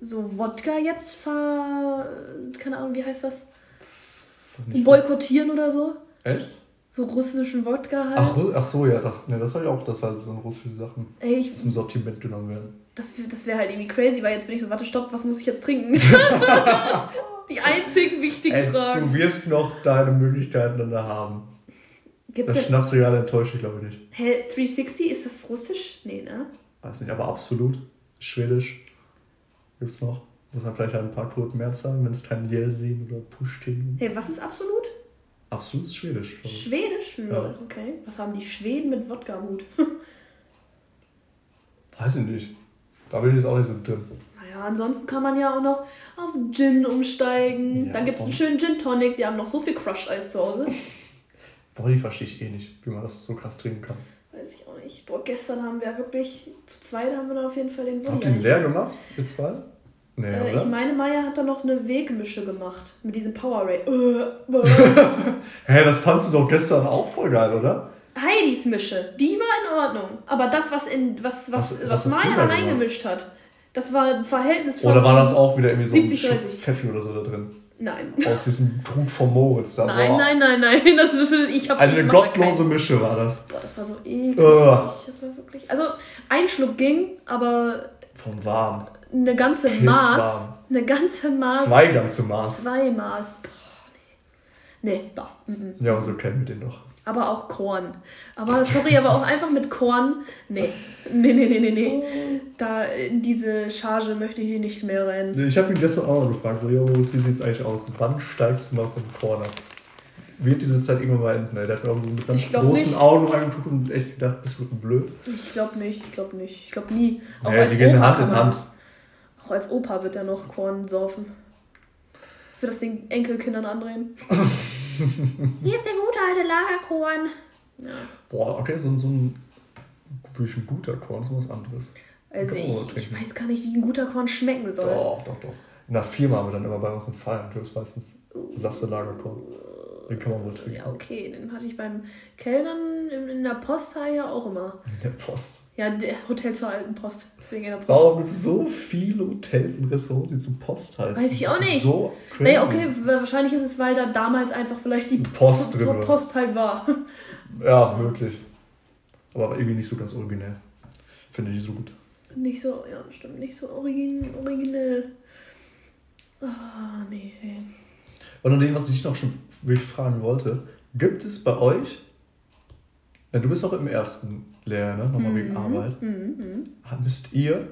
so Wodka jetzt ver... keine Ahnung, wie heißt das? Boykottieren oder so.
Echt?
So russischen Wodka halt.
Ach, ach so, ja, das, ne, das war ja auch, dass halt so russische Sachen
Ey, ich,
zum Sortiment genommen werden.
das das wäre halt irgendwie crazy, weil jetzt bin ich so, warte, stopp, was muss ich jetzt trinken? Die einzigen wichtigen
Ey,
Fragen.
du wirst noch deine Möglichkeiten dann da haben.
Gibt's
Das. Schnapsregal enttäuscht ich glaube ich nicht.
Hä, 360, ist das russisch? Nee, ne?
Weiß nicht, aber absolut. Schwedisch gibt's noch. Muss man vielleicht ein paar Kurden mehr zahlen, wenn es kein Jelsin oder Pushkin.
Hey, was ist absolut?
Absolut schwedisch. ich.
Schwedisch?
Ja.
Okay. Was haben die Schweden mit Wodka am Hut?
Weiß ich nicht. Da bin ich jetzt auch nicht so drin.
Naja, ansonsten kann man ja auch noch auf Gin umsteigen.
Ja,
Dann gibt es einen schönen Gin Tonic. Wir haben noch so viel Crushed Eis zu Hause.
Boah, die verstehe ich eh nicht, wie man das so krass trinken kann.
Weiß ich auch nicht. Boah, gestern haben wir wirklich, zu zweit haben wir da auf jeden Fall den
Habt
Willi
ihr ihn leer gemacht? Mit zwei? Nee,
Äh, ich meine, Maya hat da noch eine Wegmische gemacht. Mit diesem Powerade. Äh, äh.
Hä, das fandst du doch gestern auch voll geil, oder?
Heidis Mische, die war in Ordnung. Aber das, was, in, was, was,
Was-
was, Maya
gemacht?
reingemischt hat, das war ein Verhältnis von.
Oder war das auch wieder irgendwie so ein
70,
Stück
30?
Pfeffi oder so da drin?
Nein.
Aus diesem Krug von Moritz da.
Nein, nein, nein, nein. Das ist, ich hab,
Eine
ich
gottlose
keinen-
Mische war das.
Boah, das war so eklig.
Ugh.
Das war wirklich. Also, ein Schluck ging, aber
Von warm.
Eine ganze. Maß. Eine ganze Maß.
Zwei ganze Maß.
Zwei Maß. Boah, nee. Nee, bah. mm, mm.
Ja, so kennen wir den doch.
Aber auch Korn. Aber sorry, aber auch einfach mit Korn. Nee. Nee, nee, nee, nee, nee. Da in diese Charge möchte ich hier nicht mehr rein.
Ich habe ihn gestern auch noch gefragt, so, jo, wie sieht's eigentlich aus? Wann steigst du mal vom Korn ab? Wird diese Zeit irgendwann mal enden? Der hat mir irgendwie mit ganz großen
nicht.
Augen angeguckt und echt gedacht, bist du blöd?
Ich glaube nicht, ich glaube nicht. Ich glaube nie. Auch
Ja,
als
die gehen Hand in
man-
Hand.
Auch als Opa wird er noch Korn saufen. Wird das den Enkelkindern andrehen. Hier ist der gute alte Lagerkorn. Ja.
Boah, okay, so, so ein, wirklich ein guter Korn ist was anderes.
Also ich, ich weiß gar nicht, wie ein guter Korn schmecken soll.
Doch, doch, doch. In der Firma haben wir dann immer bei uns einen Feiern. Du hast meistens Sasse Lagerkorn. Den kann man wohl trinken.
Ja, okay, den hatte ich beim Kellnern in, in der Posthalle ja auch immer.
In der Post.
Ja, der Hotel zur alten Post. Deswegen in der Post.
Warum gibt es so viele Hotels und Restaurants, die zum Post heißen?
Weiß ich auch nicht.
So crazy.
Nee, okay, wahrscheinlich ist es, weil da damals einfach vielleicht die
Post drin
Post,
war.
Post halt war.
Ja, möglich. Aber irgendwie nicht so ganz originell. Finde ich nicht so gut.
Nicht so, ja, stimmt, nicht so origin, originell. Ah, nee.
Und an dem, was ich noch schon wirklich fragen wollte, gibt es bei euch, ja, du bist auch im ersten Lehrjahr, ne? nochmal wegen Arbeit,
Mhm, mhm.
müsst ihr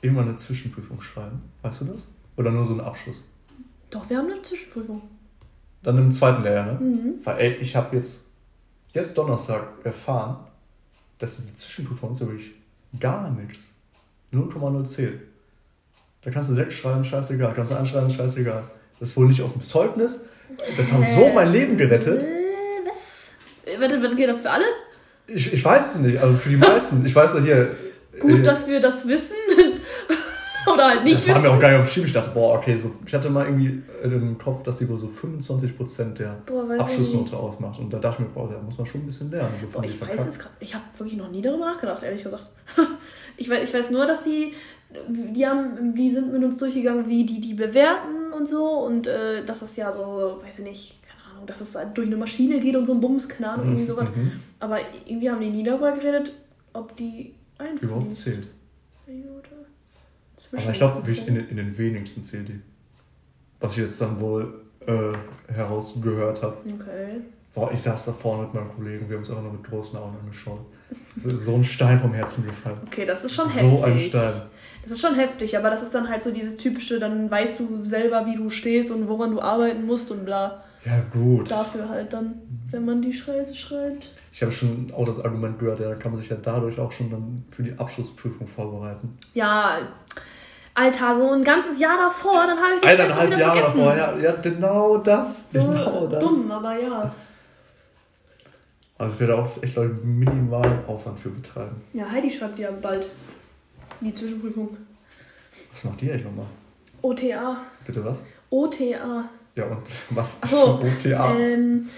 immer eine Zwischenprüfung schreiben? Weißt du das? Oder nur so einen Abschluss?
Doch, wir haben eine Zwischenprüfung.
Dann im zweiten Lehrjahr, ne?
Mhm.
Weil, ey, ich habe jetzt, jetzt Donnerstag erfahren, dass diese Zwischenprüfung ist wirklich gar nichts. 0,0 zählt. Da kannst du sechs schreiben, scheißegal. Kannst du anschreiben, scheißegal. Das ist wohl nicht auf dem Zeugnis. Das hat so mein Leben gerettet.
Äh, was? Warte, warte, geht das für alle?
Ich, ich weiß es nicht, also für die meisten. Ich weiß ja hier.
Gut,
äh,
dass wir das wissen. Oder halt nicht
das war
wissen.
mir auch gar nicht auf dem Schirm. Ich dachte, boah, okay, so, ich hatte mal irgendwie im Kopf, dass die wohl so 25% der
Boah, ich
Abschlussnote ausmacht. Und da dachte ich mir, boah, da muss man schon ein bisschen lernen.
Boah,
die
ich weiß es gerade. Ich habe wirklich noch nie darüber nachgedacht, ehrlich gesagt. ich, weiß, ich weiß nur, dass die, die haben, die sind mit uns durchgegangen, wie die die bewerten und so und äh, dass das ja so, weiß ich nicht, keine Ahnung, dass es halt durch eine Maschine geht und so ein Bums, keine Ahnung, irgendwie sowas.
Mhm.
Aber irgendwie haben die nie darüber geredet, ob die
Überhaupt
einfließen.
zählt.
Oder
Aber ich glaube, in, den- in den wenigsten zählt die. Was ich jetzt dann wohl äh, herausgehört habe.
Okay.
Boah, ich saß da vorne mit meinem Kollegen, wir haben uns einfach nur mit großen Augen angeschaut. So, so ein Stein vom Herzen gefallen.
Okay, das ist schon
so
heftig.
ein Stein.
Das ist schon heftig, aber das ist dann halt so dieses typische, dann weißt du selber, wie du stehst und woran du arbeiten musst und bla.
Ja, gut.
Dafür halt dann, wenn man die Scheiße schreibt.
Ich habe schon auch das Argument gehört, ja, da kann man sich ja dadurch auch schon dann für die Abschlussprüfung vorbereiten.
Ja, Alter, so ein ganzes Jahr davor, dann habe ich die Scheiße
Eineinhalb
wieder
Jahre
vergessen.
davor, ja, ja, genau das.
So
genau das.
dumm, aber ja.
Also ich werde auch echt, glaube ich, minimalen Aufwand für betreiben.
Ja, Heidi schreibt ja bald die Zwischenprüfung.
Was macht die eigentlich nochmal?
OTA.
Bitte was?
OTA.
Ja, und was ist ein OTA?
Ähm,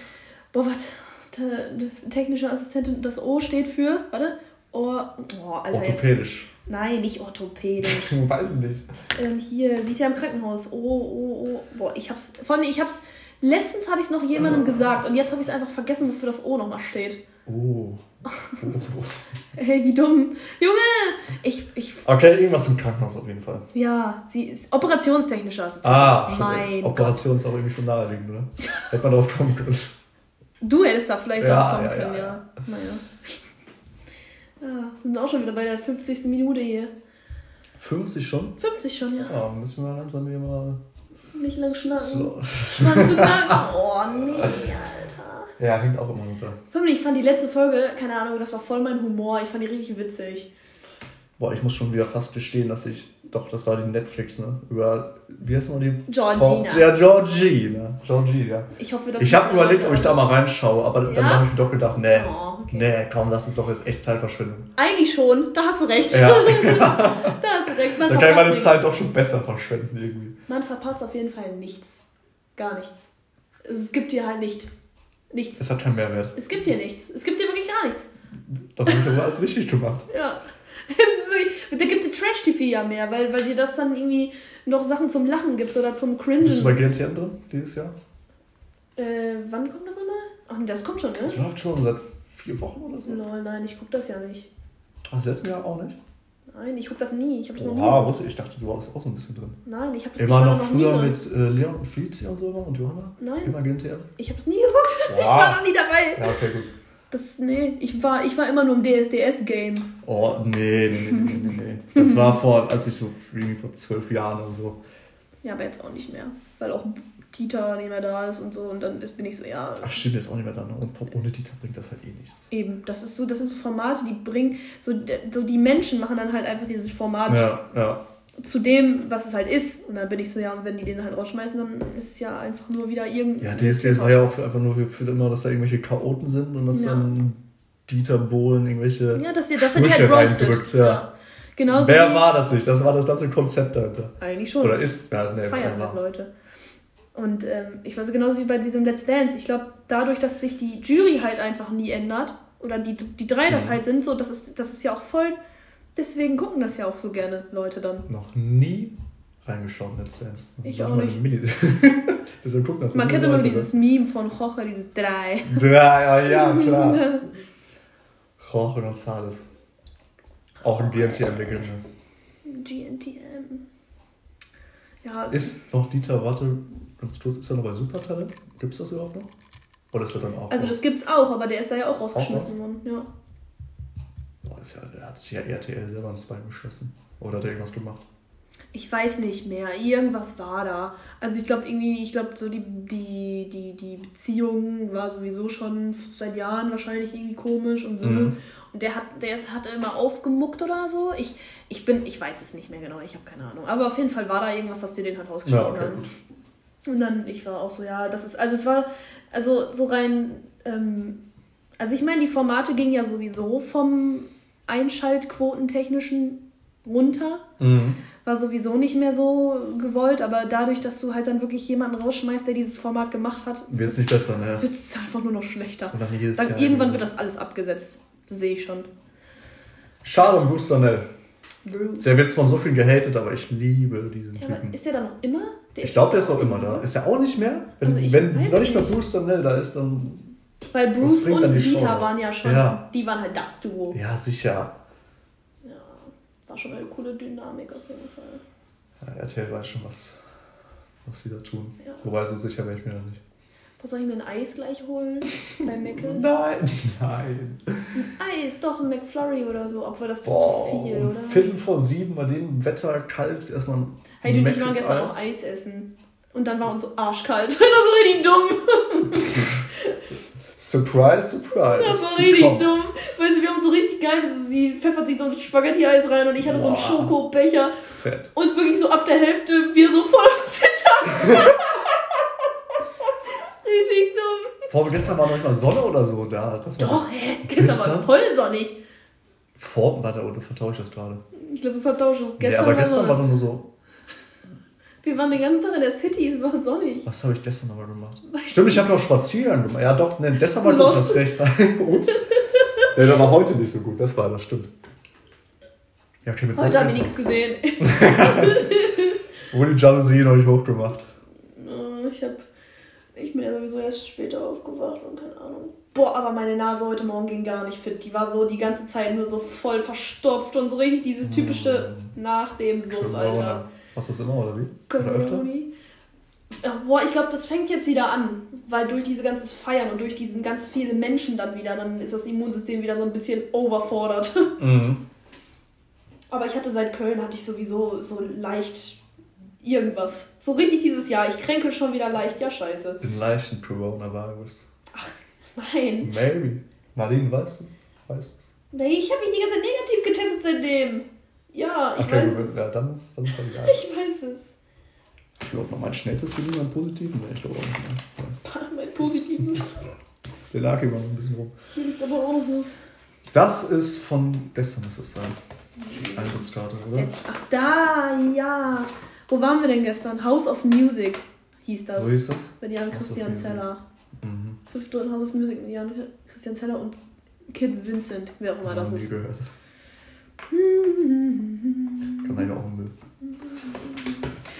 boah, was? Te- te- Technische Assistentin, das O steht für, warte, Ohr, oh, Alter, jetzt.
Orthopädisch.
Nein, nicht orthopädisch.
Ich weiß nicht.
ähm, hier, sie ist ja im Krankenhaus. Oh, oh, oh. Boah, ich hab's, vor allem, ich hab's, letztens habe ich es noch jemandem gesagt und jetzt habe ich es einfach vergessen, wofür das O nochmal steht.
Oh.
Hey, wie dumm. Junge! Ich, ich,
Okay, irgendwas im Krankenhaus auf jeden Fall.
ja, sie ist operationstechnische Assistentin.
Ah,
mein Gott.
Operation ist auch irgendwie schon naheliegend, oder? Hätte man drauf kommen können.
Du hättest da vielleicht
Ja,
drauf kommen
ja,
können,
ja,
ja. Naja. Ja, wir sind auch schon wieder bei der 50. Minute hier.
50 schon?
50 schon, ja.
Ja, müssen wir langsam hier mal
Nicht lang schnacken.
So.
Schwanz und Nacken. Oh, nee, Alter.
Ja, hängt auch immer.
Vor allem, Ich fand die letzte Folge, keine Ahnung, das war voll mein Humor. Ich fand die richtig witzig.
Boah, ich muss schon wieder fast gestehen, dass ich. Doch, das war die Netflix, ne? Über. Wie heißt mal die?
Georgina.
Frau- Ja, Georgina. Georgina.
Ich hoffe, dass
Ich habe überlegt, ob ich da mal reinschaue, aber dann
Ja?
habe ich mir doch gedacht, nee.
Oh, okay.
Nee, komm, das ist doch jetzt echt Zeitverschwendung.
Eigentlich schon, da hast du recht.
Ja,
Da hast du recht. Man
da kann ich meine
nichts.
Zeit doch schon besser verschwenden irgendwie.
Man verpasst auf jeden Fall nichts. Gar nichts. Es gibt dir halt nicht. Nichts.
Es hat keinen Mehrwert.
Es gibt dir nichts. Es gibt dir wirklich gar nichts.
Doch habe ich aber alles richtig gemacht.
Ja. So- Da gibt dir Trash-TV ja mehr, weil, weil dir das dann irgendwie noch Sachen zum Lachen gibt oder zum
Bist du bei
Cringen.
GNTM drin dieses Jahr?
Äh, wann kommt das nochmal? Ach, nee, das kommt schon,
Das
ne?
läuft schon seit vier Wochen oder so.
Lol, nein, ich guck das ja nicht.
Ach, letzten Jahr auch nicht?
Nein, ich guck das nie. Ich hab das noch nie.
Oha, wusste ich. Ich dachte, du warst auch so ein bisschen drin.
Nein, ich hab das
Immer
ich war
noch
nie
früher mit äh, Leon und Felicia und so immer und Johanna?
Nein.
Immer GNTM?
Ich hab's nie geguckt. Ich
Wow.
war noch nie dabei.
Ja, okay, gut.
Das, nee, ich war, ich war immer nur im DSDS-Game.
Oh, nee, nee, nee, nee, nee, nee. Das war vor, als ich so vor zwölf Jahren oder so.
Ja, aber jetzt auch nicht mehr. Weil auch Dieter nicht mehr da ist und so. Und dann ist, bin ich so, ja,
Ach, stimmt, der ist auch nicht mehr da. Ne? Und ohne Dieter bringt das halt eh nichts.
eben. Das ist so, das sind so Formate, die bringen, so, so die Menschen machen dann halt einfach dieses Format
Ja, ja.
zu dem, was es halt ist. Und dann bin ich so, ja, und wenn die den halt rausschmeißen, dann ist es ja einfach nur wieder irgendein.
Ja, DSDS war ja auch für, einfach nur für, für immer, dass da irgendwelche Chaoten sind und dass
Ja.
dann Dieter Bohlen irgendwelche.
Ja, dass die, dass er die halt roastet.
reindrückt, ja.
Genauso
Wer war das nicht? Das war das ganze Konzept dahinter.
Eigentlich schon.
Oder ist, ja, ne,
feiern halt
war.
Leute. Und ähm, ich weiß genauso wie bei diesem Let's Dance. Ich glaube, dadurch, dass sich die Jury halt einfach nie ändert, oder die, die drei das
Mhm.
halt sind, so, das ist, das ist ja auch voll. Deswegen gucken das ja auch so gerne Leute dann.
Noch nie reingeschaut in Let's Dance.
Ich auch nicht.
Deshalb gucken das
Man kennt immer dieses Meme von Jorge, diese drei.
ne? Ja, ja, klar. Jorge González. Auch ein GNTM-Legende.
GNTM. Ja,
Ist noch Dieter, warte, kurz, ist er noch bei Supertalent? Gibt es das überhaupt noch? Oder ist er dann auch?
also
noch?
das gibt's auch, aber der ist da ja auch rausgeschmissen worden. Ja.
Boah, ist ja, der hat sich ja RTL selber ins Bein geschossen. Oder hat er irgendwas gemacht?
Ich weiß nicht mehr. Irgendwas war da. Also ich glaube irgendwie, ich glaube so die, die, die, die Beziehung war sowieso schon seit Jahren wahrscheinlich irgendwie komisch und so.
Mhm.
Und der hat, der hat immer aufgemuckt oder so. Ich, ich bin, ich weiß es nicht mehr genau, ich habe keine Ahnung. Aber auf jeden Fall war da irgendwas, dass die den halt
Ja,
rausgeschossen
okay,
haben.
gut.
Und dann, ich war auch so, ja, das ist, also es war, also so rein, ähm, also ich meine, die Formate gingen ja sowieso vom Einschaltquotentechnischen runter
Mhm.
war sowieso nicht mehr so gewollt, aber dadurch, dass du halt dann wirklich jemanden rausschmeißt, der dieses Format gemacht hat,
Wird es nicht besser, ne?
wird es einfach nur noch schlechter.
Und dann jedes
Dann
Jahr
irgendwann wird das alles abgesetzt. Sehe ich schon.
Schade um Bruce Danell.
Bruce.
Der wird von so viel gehatet, aber ich liebe diesen
ja,
Typen.
ist der da noch immer? Der
Ich glaube, der ist auch immer da. Ist er auch nicht mehr? Wenn,
Also ich
wenn noch nicht mehr. Bruce Danell da ist, dann.
Weil Bruce und
die Show
Dieter
noch?
waren ja schon,
Ja.
die waren halt das Duo.
Ja, sicher.
Ja, war schon eine coole Dynamik auf jeden Fall.
Ja, RTL weiß schon, was, was sie da tun.
Ja.
Wobei, so sicher wäre ich mir da nicht.
Wo soll ich mir ein Eis gleich holen? Bei Mc's?
Nein, nein.
Eis, doch ein McFlurry oder so, obwohl das ist
Boah,
zu viel, oder?
Viertel vor sieben bei dem Wetter kalt erstmal. ein
Heidi und ich waren gestern
Eis.
auch Eis essen. Und dann war uns so arschkalt. Das war richtig dumm.
Surprise, surprise.
Das war richtig
kommt's?
dumm. Weißt du, wir haben so richtig geil, also sie pfeffert sich so ein Spaghetti-Eis rein und ich hatte so einen
Boah.
Schokobecher.
Fett.
Und wirklich so ab der Hälfte wir so voll am Zittern. Richtig dumm.
Vor gestern war noch mal Sonne oder so da. Das war
Doch, hä? Gestern war es
Gestern?
voll sonnig.
Vor, warte, oder vertausche ich das gerade?
Ich glaube, wir vertauschen.
Nee,
Gestern
aber
war
gestern war
Sonne.
doch nur so.
Wir waren den ganzen Tag in der City, es war sonnig.
Was habe ich gestern nochmal gemacht?
Weißt
Stimmt, ich habe doch Spaziergang gemacht. Ja, doch, ne, deshalb war gut, das recht. Ups. Ja, der war heute nicht so gut, das war das, stimmt. Ja, okay, mit
Heute habe ich nichts gesehen.
Wurde die Jalousie noch nicht hochgemacht.
Äh, Ich hab. Ich bin ja sowieso erst später aufgewacht und keine Ahnung. Boah, aber meine Nase heute Morgen ging gar nicht fit. Die war so die ganze Zeit nur so voll verstopft und so richtig dieses typische nach dem Suff, Alter.
Hast du das immer oder wie? Oder öfter?
Ja, Boah, ich glaube, das fängt jetzt wieder an. Weil durch diese ganze Feiern und durch diesen ganz viele Menschen dann wieder, dann ist das Immunsystem wieder so ein bisschen overfordert.
Mhm.
Aber ich hatte seit Köln, hatte ich sowieso so leicht irgendwas. So richtig dieses Jahr. Ich kränkel schon wieder leicht. Ja, scheiße.
Den leichten Coronavirus.
Nein.
Maybe. Nadine, weißt du? Weißt du?
Nee, ich habe mich die ganze Zeit negativ getestet seitdem. Ja, ich
Okay,
weiß
gut,
es.
ja, dann ist dann ist egal.
Ich weiß es.
Ich glaube mein Schnelltest für einen positiven. Nee, ich glaube auch nicht. mehr.
Mein Positiven.
Der lag immer noch ein bisschen rum.
Hier liegt aber auch noch was.
Das ist von gestern, muss das sein. Eintrittskarte, oder?
Ach, da, ja. Wo waren wir denn gestern? House of Music hieß das.
So hieß das?
Mit Jan
House
Christian. Zeller.
Mhm.
Fünf Stunden House of Music mit Jan Christian Zeller und Kid Vincent, wer auch immer das ist.
gehört. Kann man ja auch Müll.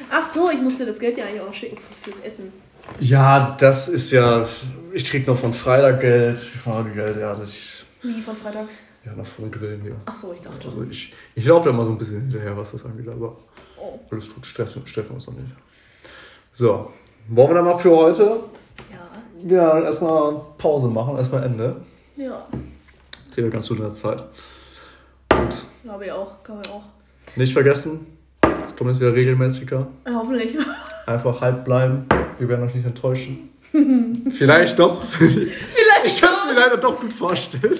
Ach so, ich musste das Geld ja eigentlich auch schicken für- fürs Essen.
Ja, das ist ja. Ich krieg noch von Freitag Geld, Fahrgeld, ja, das ich.
Wie von Freitag.
Ja, noch von Grillen hier.
Ach so, ich dachte.
Also ich, ich laufe da mal so ein bisschen hinterher, was das angeht, aber
Oh.
alles gut, stressen, stressen uns noch nicht. So, wollen wir dann mal für heute
Ja,
ja, erstmal Pause machen, erstmal Ende.
ja.
Hier ganz gut in der Zeit. Und
Glaube ich auch, glaube ich auch.
nicht vergessen, es kommt jetzt wieder regelmäßiger.
Ja, hoffentlich.
Einfach halb bleiben. Wir werden euch nicht enttäuschen. Vielleicht doch.
Vielleicht
Ich kann es mir leider doch gut vorstellen.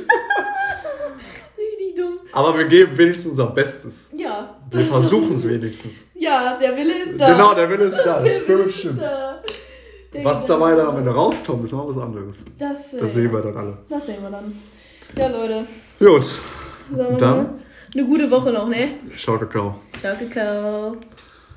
Aber wir geben wenigstens unser Bestes.
Ja.
Wir versuchen es wenigstens.
Ja, der Wille ist da.
Genau, der Wille ist da.
Der
Das Spirit stimmt.
da.
Was dabei dann am Ende rauskommt, ist noch was anderes.
Das, äh,
Das sehen wir dann alle.
Das sehen wir dann. Ja, Leute.
Gut,
Sagen
Dann?
eine gute Woche noch, ne?
ciao, Kakao.
Ciao, Kakao.